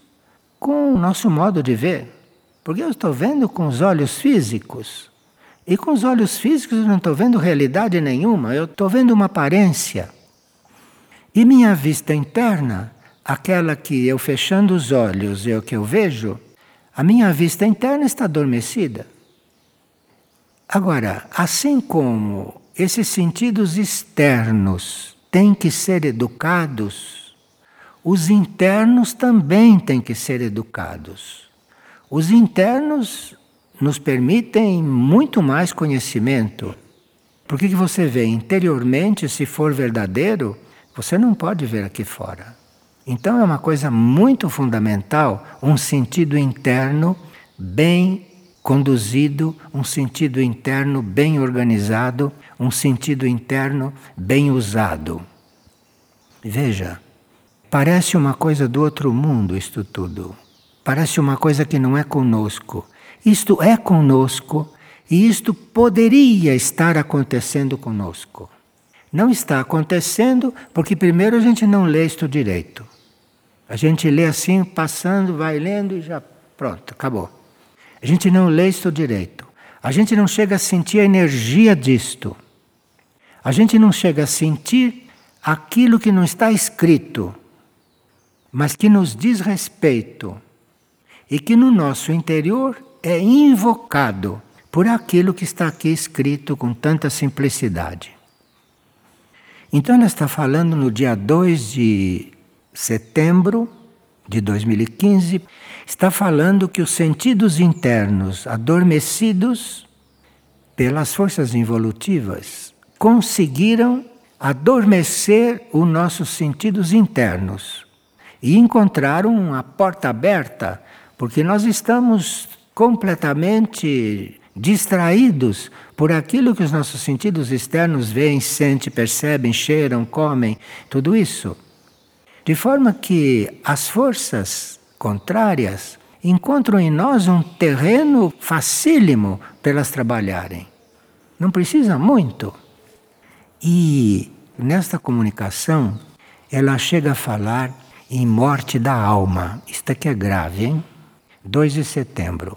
com o nosso modo de ver. Porque eu estou vendo com os olhos físicos. E com os olhos físicos eu não estou vendo realidade nenhuma, eu estou vendo uma aparência. E minha vista interna, aquela que eu fechando os olhos é o que eu vejo, a minha vista interna está adormecida. Agora, assim como esses sentidos externos têm que ser educados, os internos também têm que ser educados. Os internos nos permitem muito mais conhecimento. Porque que você vê interiormente, se for verdadeiro, você não pode ver aqui fora. Então é uma coisa muito fundamental um sentido interno bem conduzido, um sentido interno bem organizado, um sentido interno bem usado. Veja, Parece uma coisa do outro mundo, isto tudo. Parece uma coisa que não é conosco. Isto é conosco e isto poderia estar acontecendo conosco. Não está acontecendo porque, primeiro, a gente não lê isto direito. A gente lê assim, passando, vai lendo e já pronto, acabou. A gente não lê isto direito. A gente não chega a sentir a energia disto. A gente não chega a sentir aquilo que não está escrito, mas que nos diz respeito e que no nosso interior é invocado por aquilo que está aqui escrito com tanta simplicidade. Então, ela está falando no dia 2 de setembro de 2015, está falando que os sentidos internos adormecidos pelas forças involutivas conseguiram adormecer os nossos sentidos internos e encontraram uma porta aberta, porque nós estamos completamente distraídos por aquilo que os nossos sentidos externos veem, sentem, percebem, cheiram, comem, tudo isso. De forma que as forças contrárias encontram em nós um terreno facílimo para elas trabalharem. Não precisa muito. E nesta comunicação, ela chega a falar em morte da alma. Isto aqui é grave, hein? 2 de setembro.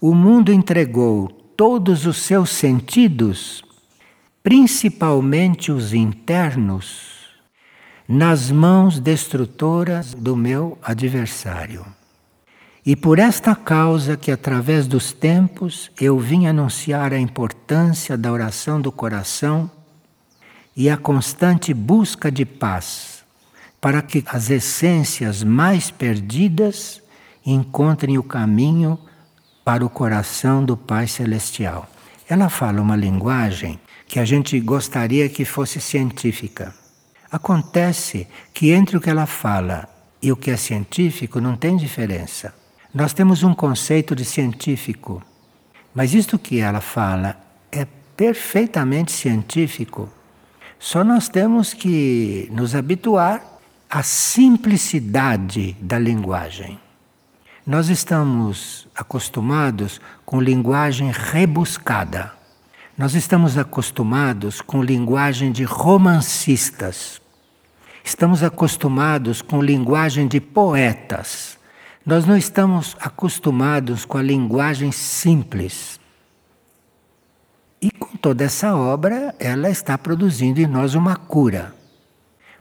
O mundo entregou todos os seus sentidos, principalmente os internos, nas mãos destrutoras do meu adversário. E por esta causa que através dos tempos eu vim anunciar a importância da oração do coração e a constante busca de paz, para que as essências mais perdidas encontrem o caminho para o coração do Pai Celestial. Ela fala uma linguagem que a gente gostaria que fosse científica. Acontece que entre o que ela fala e o que é científico não tem diferença. Nós temos um conceito de científico, mas isto que ela fala é perfeitamente científico. Só nós temos que nos habituar à simplicidade da linguagem. Nós estamos acostumados com linguagem rebuscada. Nós estamos acostumados com linguagem de romancistas. Estamos acostumados com linguagem de poetas. Nós não estamos acostumados com a linguagem simples. E com toda essa obra, ela está produzindo em nós uma cura.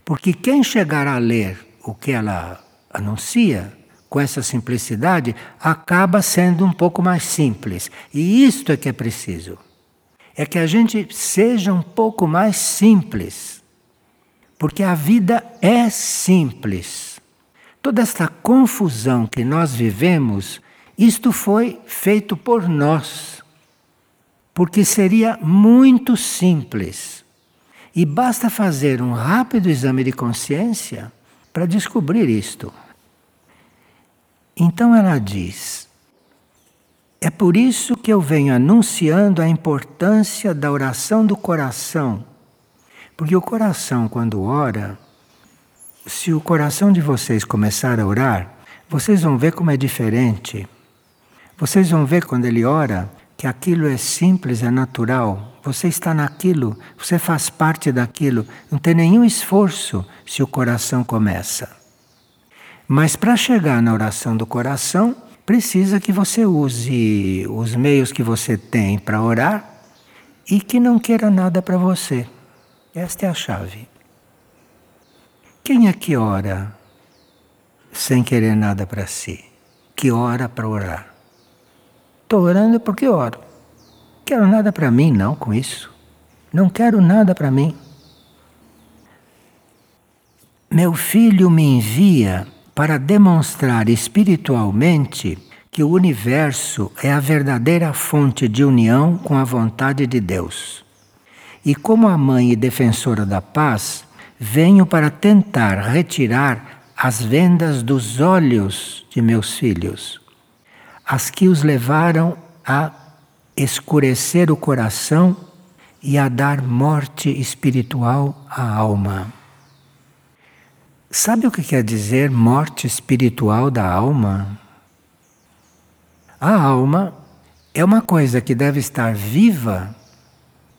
Porque quem chegar a ler o que ela anuncia, com essa simplicidade, acaba sendo um pouco mais simples. E isto é que é preciso. É que a gente seja um pouco mais simples. Porque a vida é simples. Toda esta confusão que nós vivemos, isto foi feito por nós. Porque seria muito simples. E basta fazer um rápido exame de consciência para descobrir isto. Então ela diz: É por isso que eu venho anunciando a importância da oração do coração. Porque o coração, quando ora, se o coração de vocês começar a orar, vocês vão ver como é diferente. Vocês vão ver quando ele ora que aquilo é simples, é natural. Você está naquilo, você faz parte daquilo. Não tem nenhum esforço se o coração começa. Mas para chegar na oração do coração, precisa que você use os meios que você tem para orar e que não queira nada para você. Esta é a chave. Quem é que ora sem querer nada para si? Que ora para orar? Estou orando porque oro. Quero nada para mim, não, com isso. Não quero nada para mim. Meu filho me envia para demonstrar espiritualmente que o universo é a verdadeira fonte de união com a vontade de Deus. E como a mãe e defensora da paz, venho para tentar retirar as vendas dos olhos de meus filhos, as que os levaram a escurecer o coração e a dar morte espiritual à alma. Sabe o que quer dizer morte espiritual da alma? A alma é uma coisa que deve estar viva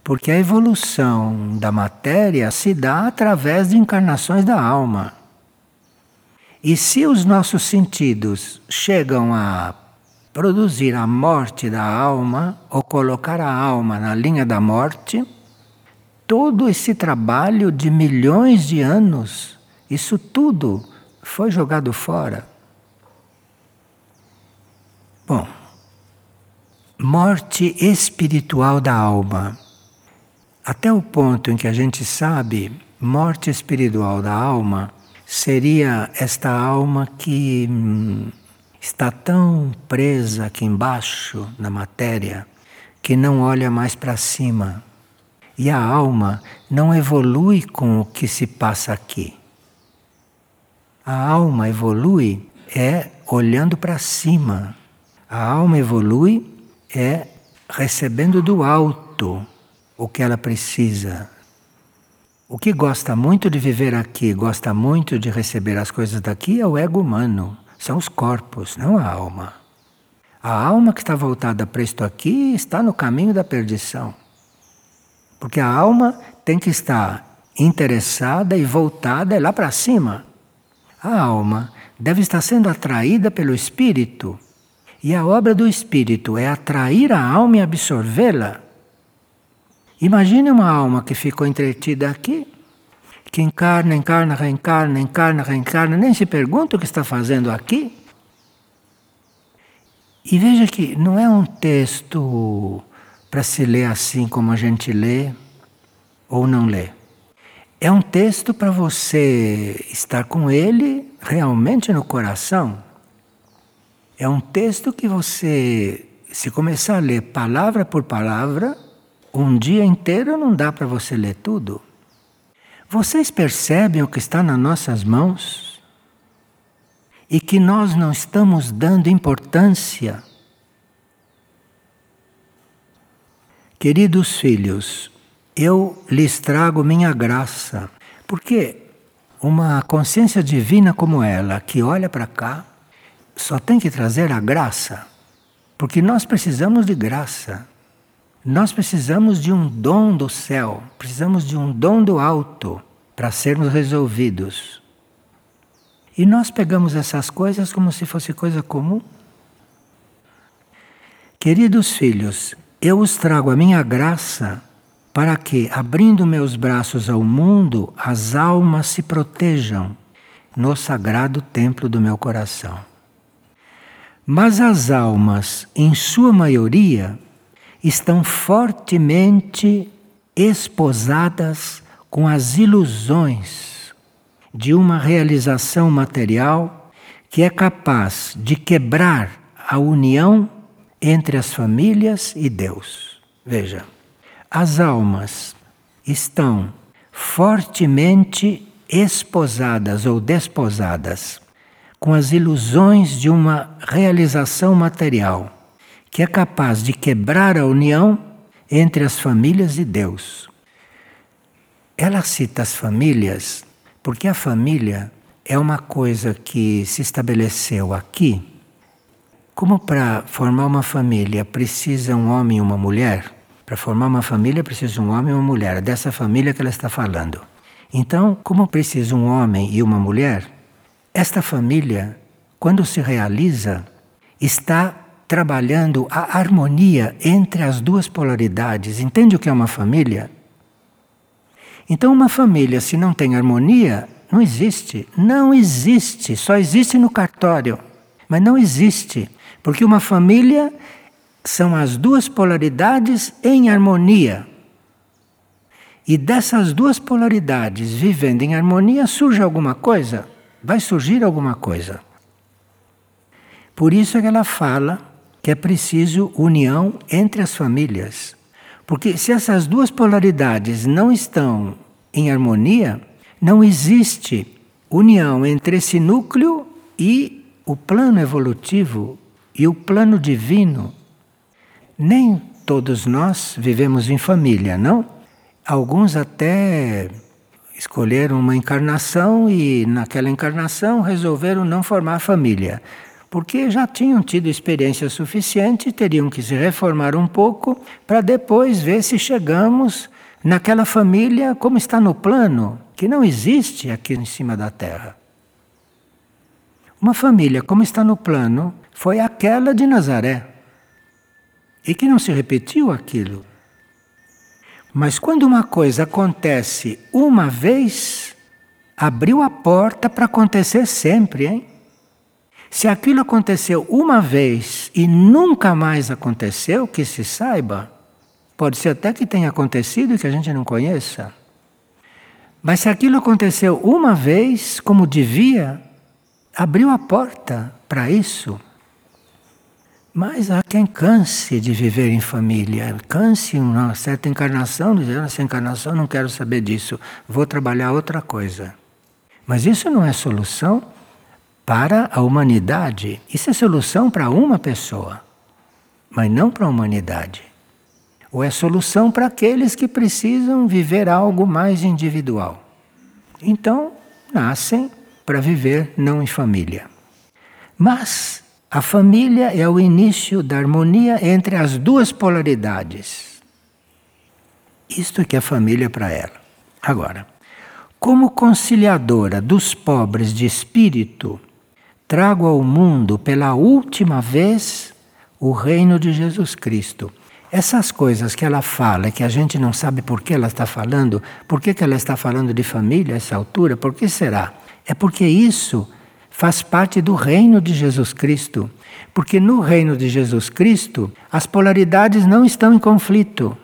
porque a evolução da matéria se dá através de encarnações da alma. E se os nossos sentidos chegam a produzir a morte da alma ou colocar a alma na linha da morte, todo esse trabalho de milhões de anos, isso tudo foi jogado fora. Bom, morte espiritual da alma. Até o ponto em que a gente sabe, morte espiritual da alma seria esta alma que hum, está tão presa aqui embaixo na matéria que não olha mais para cima. E a alma não evolui com o que se passa aqui. A alma evolui é olhando para cima. A alma evolui é recebendo do alto o que ela precisa. O que gosta muito de viver aqui, gosta muito de receber as coisas daqui é o ego humano, são os corpos, não a alma. A alma que está voltada para isto aqui está no caminho da perdição. Porque a alma tem que estar interessada e voltada lá para cima. A alma deve estar sendo atraída pelo espírito. E a obra do espírito é atrair a alma e absorvê-la. Imagine uma alma que ficou entretida aqui, que encarna, encarna, reencarna, encarna, reencarna, nem se pergunta o que está fazendo aqui. E veja que não é um texto para se ler assim como a gente lê ou não lê. É um texto para você estar com ele realmente no coração. É um texto que você, se começar a ler palavra por palavra, um dia inteiro não dá para você ler tudo. Vocês percebem o que está nas nossas mãos? E que nós não estamos dando importância. Queridos filhos, eu lhes trago minha graça, porque uma consciência divina como ela, que olha para cá, só tem que trazer a graça, porque nós precisamos de graça. Nós precisamos de um dom do céu, precisamos de um dom do alto para sermos resolvidos. E nós pegamos essas coisas como se fosse coisa comum. Queridos filhos, eu os trago a minha graça para que, abrindo meus braços ao mundo, as almas se protejam no sagrado templo do meu coração. Mas as almas, em sua maioria, estão fortemente esposadas com as ilusões de uma realização material que é capaz de quebrar a união entre as famílias e Deus. Veja, as almas estão fortemente esposadas ou desposadas com as ilusões de uma realização material que é capaz de quebrar a união entre as famílias e Deus. Ela cita as famílias porque a família é uma coisa que se estabeleceu aqui. Como para formar uma família precisa um homem e uma mulher, para formar uma família precisa um homem e uma mulher, é dessa família que ela está falando. Então, como precisa um homem e uma mulher, esta família, quando se realiza, está trabalhando a harmonia entre as duas polaridades. Entende o que é uma família? Então, uma família, se não tem harmonia, não existe. Não existe. Só existe no cartório. Mas não existe. Porque uma família são as duas polaridades em harmonia. E dessas duas polaridades vivendo em harmonia, surge alguma coisa? Vai surgir alguma coisa. Por isso é que ela fala que é preciso união entre as famílias. Porque se essas duas polaridades não estão em harmonia, não existe união entre esse núcleo e o plano evolutivo e o plano divino. Nem todos nós vivemos em família, não? Alguns até escolheram uma encarnação e naquela encarnação resolveram não formar família. Porque já tinham tido experiência suficiente, teriam que se reformar um pouco para depois ver se chegamos naquela família como está no plano, que não existe aqui em cima da Terra. Uma família como está no plano foi aquela de Nazaré. E que não se repetiu aquilo. Mas quando uma coisa acontece uma vez, abriu a porta para acontecer sempre, hein? Se aquilo aconteceu uma vez e nunca mais aconteceu, que se saiba, pode ser até que tenha acontecido e que a gente não conheça. Mas se aquilo aconteceu uma vez, como devia, abriu a porta para isso. Mas há quem canse de viver em família, canse uma certa encarnação, dizer, essa encarnação não quero saber disso, vou trabalhar outra coisa. Mas isso não é solução para a humanidade, isso é solução para uma pessoa, mas não para a humanidade. Ou é solução para aqueles que precisam viver algo mais individual. Então, nascem para viver não em família. Mas a família é o início da harmonia entre as duas polaridades. Isto que é família para ela. Agora, como conciliadora dos pobres de espírito, trago ao mundo pela última vez o reino de Jesus Cristo. Essas coisas que ela fala, que a gente não sabe por que ela está falando, por que, que ela está falando de família a essa altura, por que será? É porque isso faz parte do reino de Jesus Cristo. Porque no reino de Jesus Cristo, as polaridades não estão em conflito.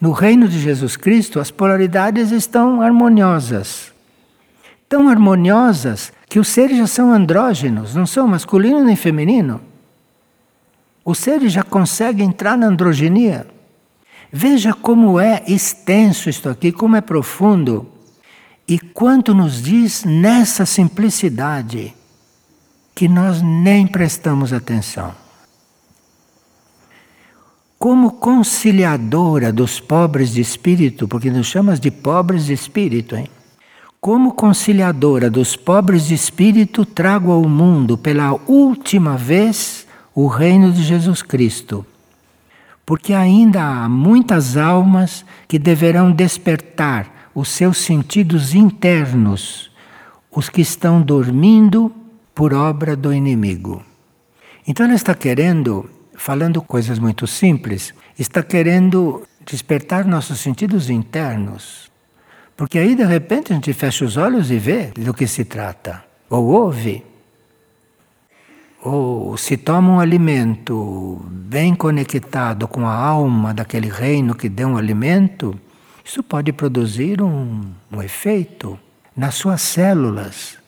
No reino de Jesus Cristo, as polaridades estão harmoniosas. Tão harmoniosas que os seres já são andrógenos, não são masculino nem feminino. Os seres já conseguem entrar na androgenia. Veja como é extenso isto aqui, como é profundo. E quanto nos diz nessa simplicidade que nós nem prestamos atenção. Como conciliadora dos pobres de espírito, porque nos chamas de pobres de espírito, hein? Como conciliadora dos pobres de espírito, trago ao mundo pela última vez o reino de Jesus Cristo. Porque ainda há muitas almas que deverão despertar os seus sentidos internos, os que estão dormindo por obra do inimigo. Então ela está querendo, falando coisas muito simples, está querendo despertar nossos sentidos internos. Porque aí de repente a gente fecha os olhos e vê do que se trata, ou ouve. Ou se toma um alimento bem conectado com a alma daquele reino que deu um alimento, isso pode produzir um, um efeito nas suas células.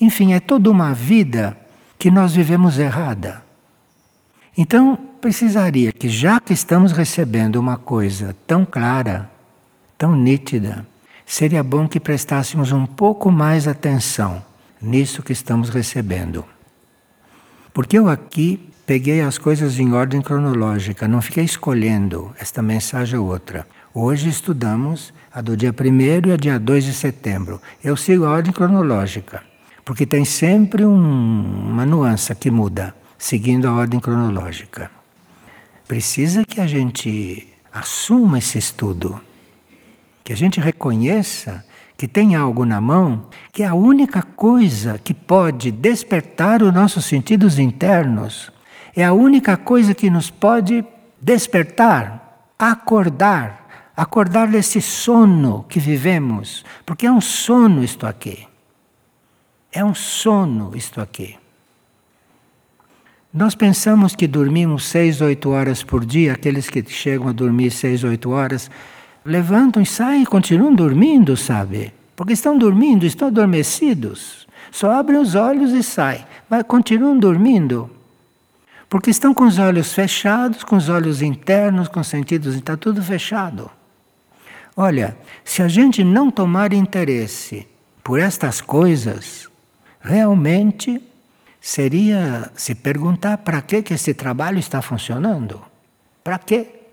Enfim, é toda uma vida que nós vivemos errada. Então, precisaria que, já que estamos recebendo uma coisa tão clara, tão nítida, seria bom que prestássemos um pouco mais atenção nisso que estamos recebendo. Porque eu aqui peguei as coisas em ordem cronológica, não fiquei escolhendo esta mensagem ou outra. Hoje estudamos a do dia 1 e a dia 2 de setembro. Eu sigo a ordem cronológica, porque tem sempre um, uma nuance que muda, seguindo a ordem cronológica. Precisa que a gente assuma esse estudo, que a gente reconheça que tem algo na mão que é a única coisa que pode despertar os nossos sentidos internos, é a única coisa que nos pode despertar, acordar acordar desse sono que vivemos, porque é um sono isto aqui. É um sono isto aqui. Nós pensamos que dormimos seis, oito horas por dia, aqueles que chegam a dormir seis, oito horas, levantam e saem e continuam dormindo, sabe? Porque estão dormindo, estão adormecidos. Só abrem os olhos e saem, mas continuam dormindo. Porque estão com os olhos fechados, com os olhos internos, com os sentidos, está tudo fechado. Olha, se a gente não tomar interesse por estas coisas, realmente seria se perguntar para que, que esse trabalho está funcionando. Para quê?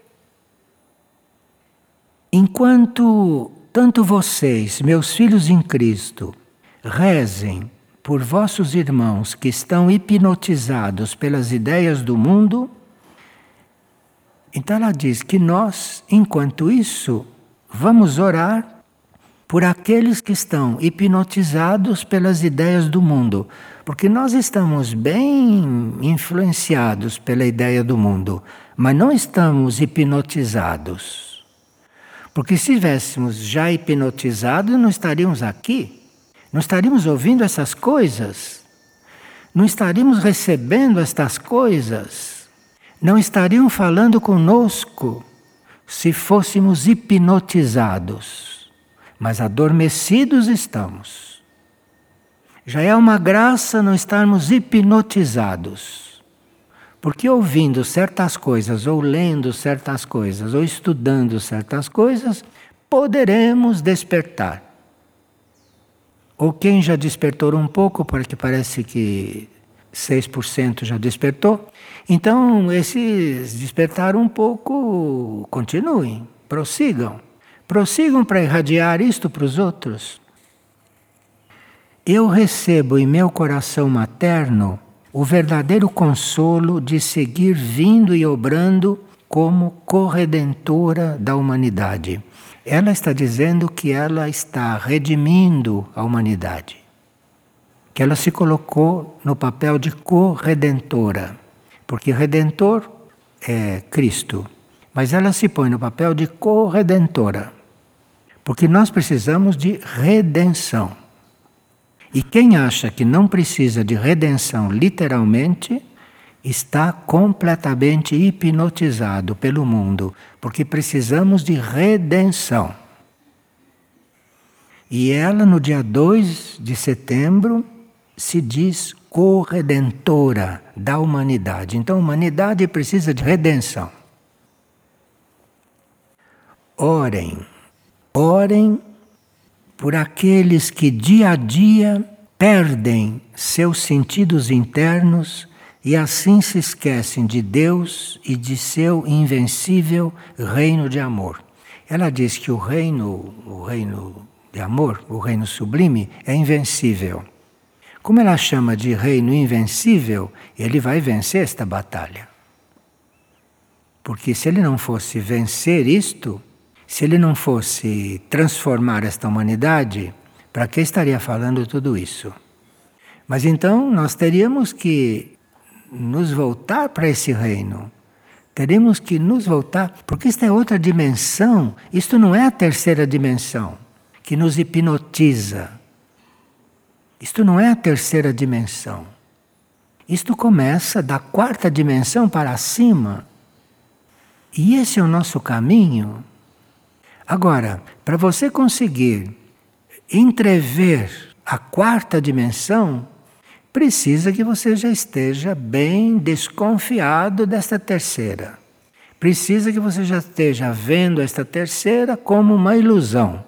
Enquanto tanto vocês, meus filhos em Cristo, rezem por vossos irmãos que estão hipnotizados pelas ideias do mundo. Então ela diz que nós, enquanto isso, vamos orar por aqueles que estão hipnotizados pelas ideias do mundo, porque nós estamos bem influenciados pela ideia do mundo, mas não estamos hipnotizados. Porque se estivéssemos já hipnotizados, não estaríamos aqui. Não estaríamos ouvindo essas coisas, não estaríamos recebendo estas coisas, não estariam falando conosco se fôssemos hipnotizados, mas adormecidos estamos. Já é uma graça não estarmos hipnotizados, porque ouvindo certas coisas, ou lendo certas coisas, ou estudando certas coisas, poderemos despertar. Ou quem já despertou um pouco, porque parece que 6% já despertou. Então, esses despertaram um pouco, continuem, prossigam. Prossigam para irradiar isto para os outros. Eu recebo em meu coração materno o verdadeiro consolo de seguir vindo e obrando como corredentora da humanidade. Ela está dizendo que ela está redimindo a humanidade. Que ela se colocou no papel de corredentora. Porque redentor é Cristo. Mas ela se põe no papel de corredentora. Porque nós precisamos de redenção. E quem acha que não precisa de redenção literalmente, está completamente hipnotizado pelo mundo, porque precisamos de redenção. E ela, no dia 2 de setembro, se diz corredentora da humanidade. Então, a humanidade precisa de redenção. Orem, orem por aqueles que dia a dia perdem seus sentidos internos e assim se esquecem de Deus e de seu invencível reino de amor. Ela diz que o reino, o reino de amor, o reino sublime, é invencível. Como ela chama de reino invencível, ele vai vencer esta batalha. Porque se ele não fosse vencer isto, se ele não fosse transformar esta humanidade, para que estaria falando tudo isso? Mas então nós teríamos que nos voltar para esse reino. Teremos que nos voltar, porque esta é outra dimensão. Isto não é a terceira dimensão que nos hipnotiza. Isto não é a terceira dimensão. Isto começa da quarta dimensão para cima. E esse é o nosso caminho. Agora, para você conseguir entrever a quarta dimensão, precisa que você já esteja bem desconfiado desta terceira. Precisa que você já esteja vendo esta terceira como uma ilusão.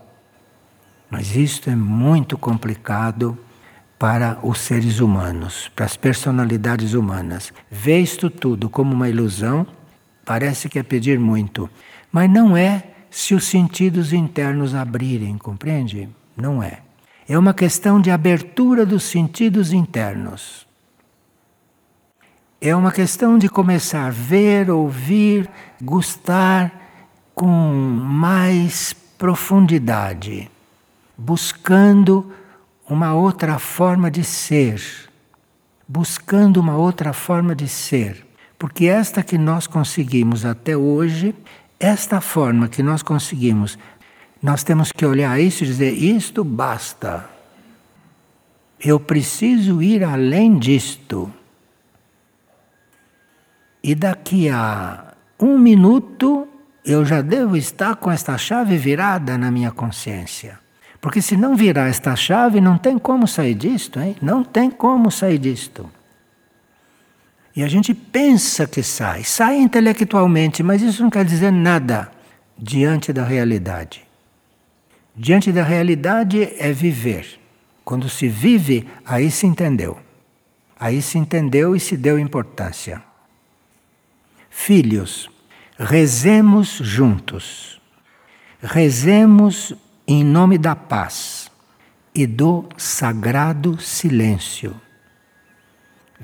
Mas isto é muito complicado para os seres humanos, para as personalidades humanas. Ver isto tudo como uma ilusão parece que é pedir muito, mas não é se os sentidos internos abrirem, compreende? Não é. É uma questão de abertura dos sentidos internos. É uma questão de começar a ver, ouvir, gostar com mais profundidade, buscando uma outra forma de ser, buscando uma outra forma de ser. Porque esta que nós conseguimos até hoje, esta forma que nós conseguimos nós temos que olhar isso e dizer: isto basta. Eu preciso ir além disto. E daqui a um minuto eu já devo estar com esta chave virada na minha consciência. Porque se não virar esta chave, não tem como sair disto, hein? Não tem como sair disto. E a gente pensa que sai, sai intelectualmente, mas isso não quer dizer nada diante da realidade. Diante da realidade é viver. Quando se vive, aí se entendeu. Aí se entendeu e se deu importância. Filhos, rezemos juntos. Rezemos em nome da paz e do sagrado silêncio.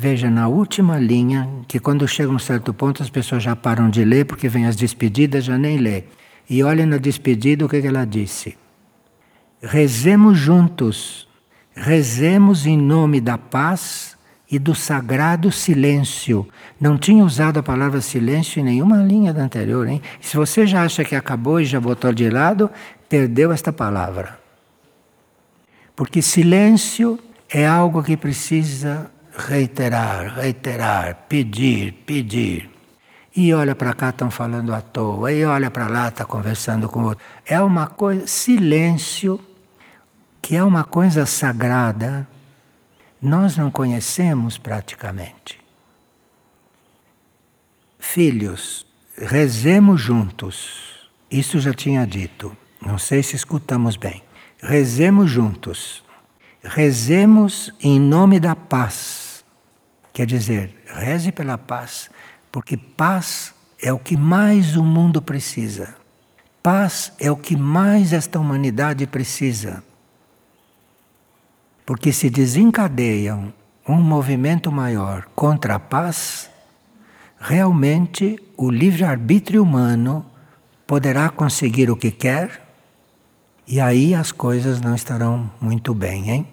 Veja na última linha, que quando chega um certo ponto as pessoas já param de ler, porque vem as despedidas, já nem lê. E olha na despedida o que ela disse. Rezemos juntos, rezemos em nome da paz e do sagrado silêncio. Não tinha usado a palavra silêncio em nenhuma linha da anterior, hein? Se você já acha que acabou e já botou de lado, perdeu esta palavra. Porque silêncio é algo que precisa reiterar, reiterar, pedir, pedir. E olha para cá, estão falando à toa, e olha para lá, está conversando com o outro. É uma coisa, silêncio, que é uma coisa sagrada, nós não conhecemos praticamente. Filhos, rezemos juntos. Isso já tinha dito. Não sei se escutamos bem. Rezemos juntos. Rezemos em nome da paz. Quer dizer, reze pela paz, porque paz é o que mais o mundo precisa. Paz é o que mais esta humanidade precisa. Porque se desencadeiam um movimento maior contra a paz, realmente o livre-arbítrio humano poderá conseguir o que quer e aí as coisas não estarão muito bem, hein?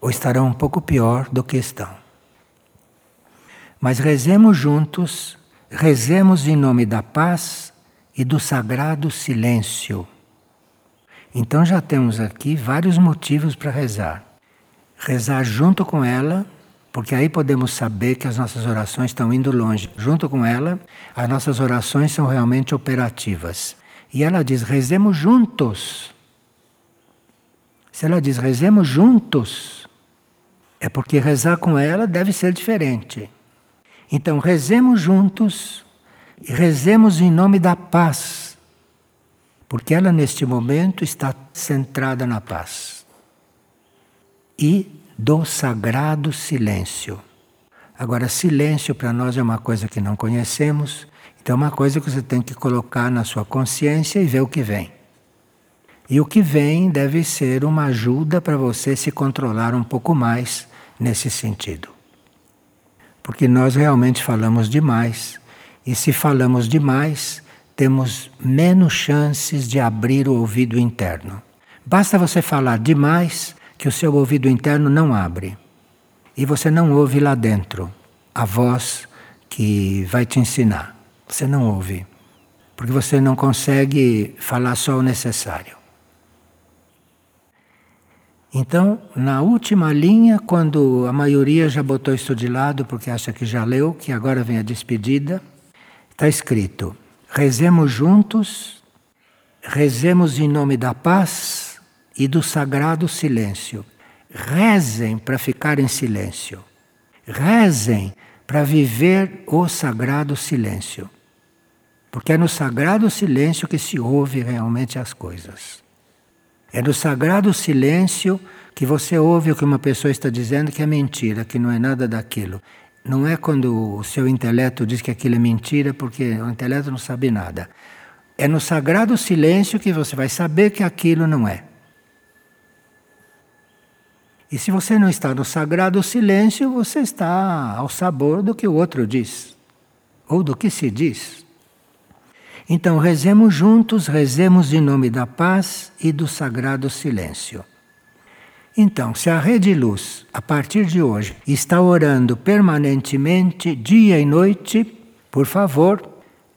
Ou estarão um pouco pior do que estão. Mas rezemos juntos, rezemos em nome da paz e do sagrado silêncio. Então já temos aqui vários motivos para rezar. Rezar junto com ela, porque aí podemos saber que as nossas orações estão indo longe. Junto com ela, as nossas orações são realmente operativas. E ela diz: rezemos juntos. Se ela diz rezemos juntos, é porque rezar com ela deve ser diferente. Então, rezemos juntos e rezemos em nome da paz porque ela neste momento está centrada na paz. E do sagrado silêncio. Agora, silêncio para nós é uma coisa que não conhecemos, então é uma coisa que você tem que colocar na sua consciência e ver o que vem. E o que vem deve ser uma ajuda para você se controlar um pouco mais nesse sentido. Porque nós realmente falamos demais, e se falamos demais, temos menos chances de abrir o ouvido interno. Basta você falar demais que o seu ouvido interno não abre. E você não ouve lá dentro a voz que vai te ensinar. Você não ouve. Porque você não consegue falar só o necessário. Então, na última linha, quando a maioria já botou isso de lado porque acha que já leu, que agora vem a despedida, está escrito: Rezemos juntos, rezemos em nome da paz e do sagrado silêncio. Rezem para ficar em silêncio. Rezem para viver o sagrado silêncio. Porque é no sagrado silêncio que se ouve realmente as coisas. É no sagrado silêncio que você ouve o que uma pessoa está dizendo que é mentira, que não é nada daquilo. Não é quando o seu intelecto diz que aquilo é mentira, porque o intelecto não sabe nada. É no sagrado silêncio que você vai saber que aquilo não é. E se você não está no sagrado silêncio, você está ao sabor do que o outro diz, ou do que se diz. Então, rezemos juntos, rezemos em nome da paz e do sagrado silêncio. Então, se a Rede Luz, a partir de hoje, está orando permanentemente, dia e noite, por favor,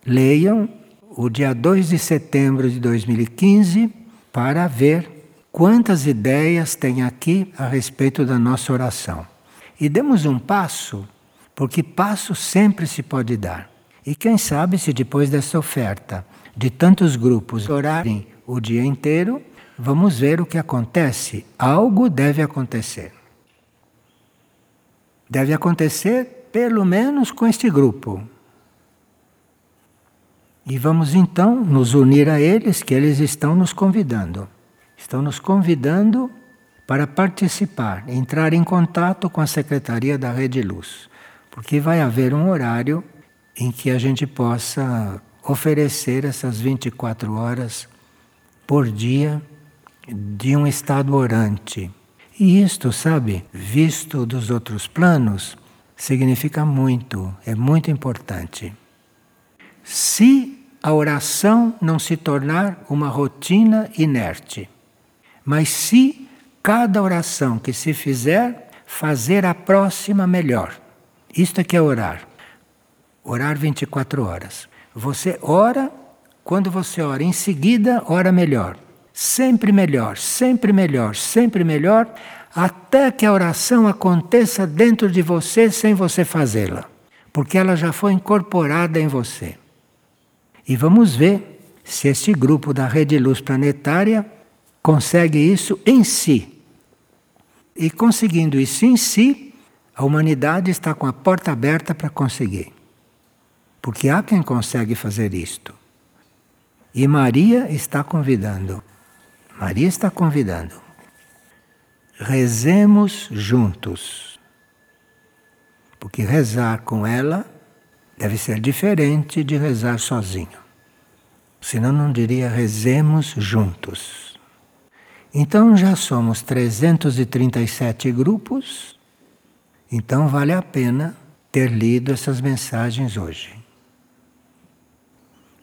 leiam o dia 2 de setembro de 2015 para ver quantas ideias tem aqui a respeito da nossa oração. E demos um passo, porque passo sempre se pode dar. E quem sabe se depois dessa oferta de tantos grupos orarem o dia inteiro, vamos ver o que acontece. Algo deve acontecer. Deve acontecer pelo menos com este grupo. E vamos então nos unir a eles, que eles estão nos convidando. Estão nos convidando para participar, entrar em contato com a Secretaria da Rede Luz, porque vai haver um horário em que a gente possa oferecer essas 24 horas por dia de um estado orante. E isto, sabe, visto dos outros planos, significa muito, é muito importante. Se a oração não se tornar uma rotina inerte, mas se cada oração que se fizer, fazer a próxima melhor. Isto é que é orar. Orar 24 horas. Você ora, quando você ora em seguida, ora melhor. Sempre melhor, sempre melhor, sempre melhor, até que a oração aconteça dentro de você sem você fazê-la, porque ela já foi incorporada em você. E vamos ver se este grupo da Rede Luz Planetária consegue isso em si. E conseguindo isso em si, a humanidade está com a porta aberta para conseguir. Porque há quem consegue fazer isto. E Maria está convidando. Maria está convidando. Rezemos juntos. Porque rezar com ela deve ser diferente de rezar sozinho. Senão não diria rezemos juntos. Então já somos 337 grupos, então vale a pena ter lido essas mensagens hoje.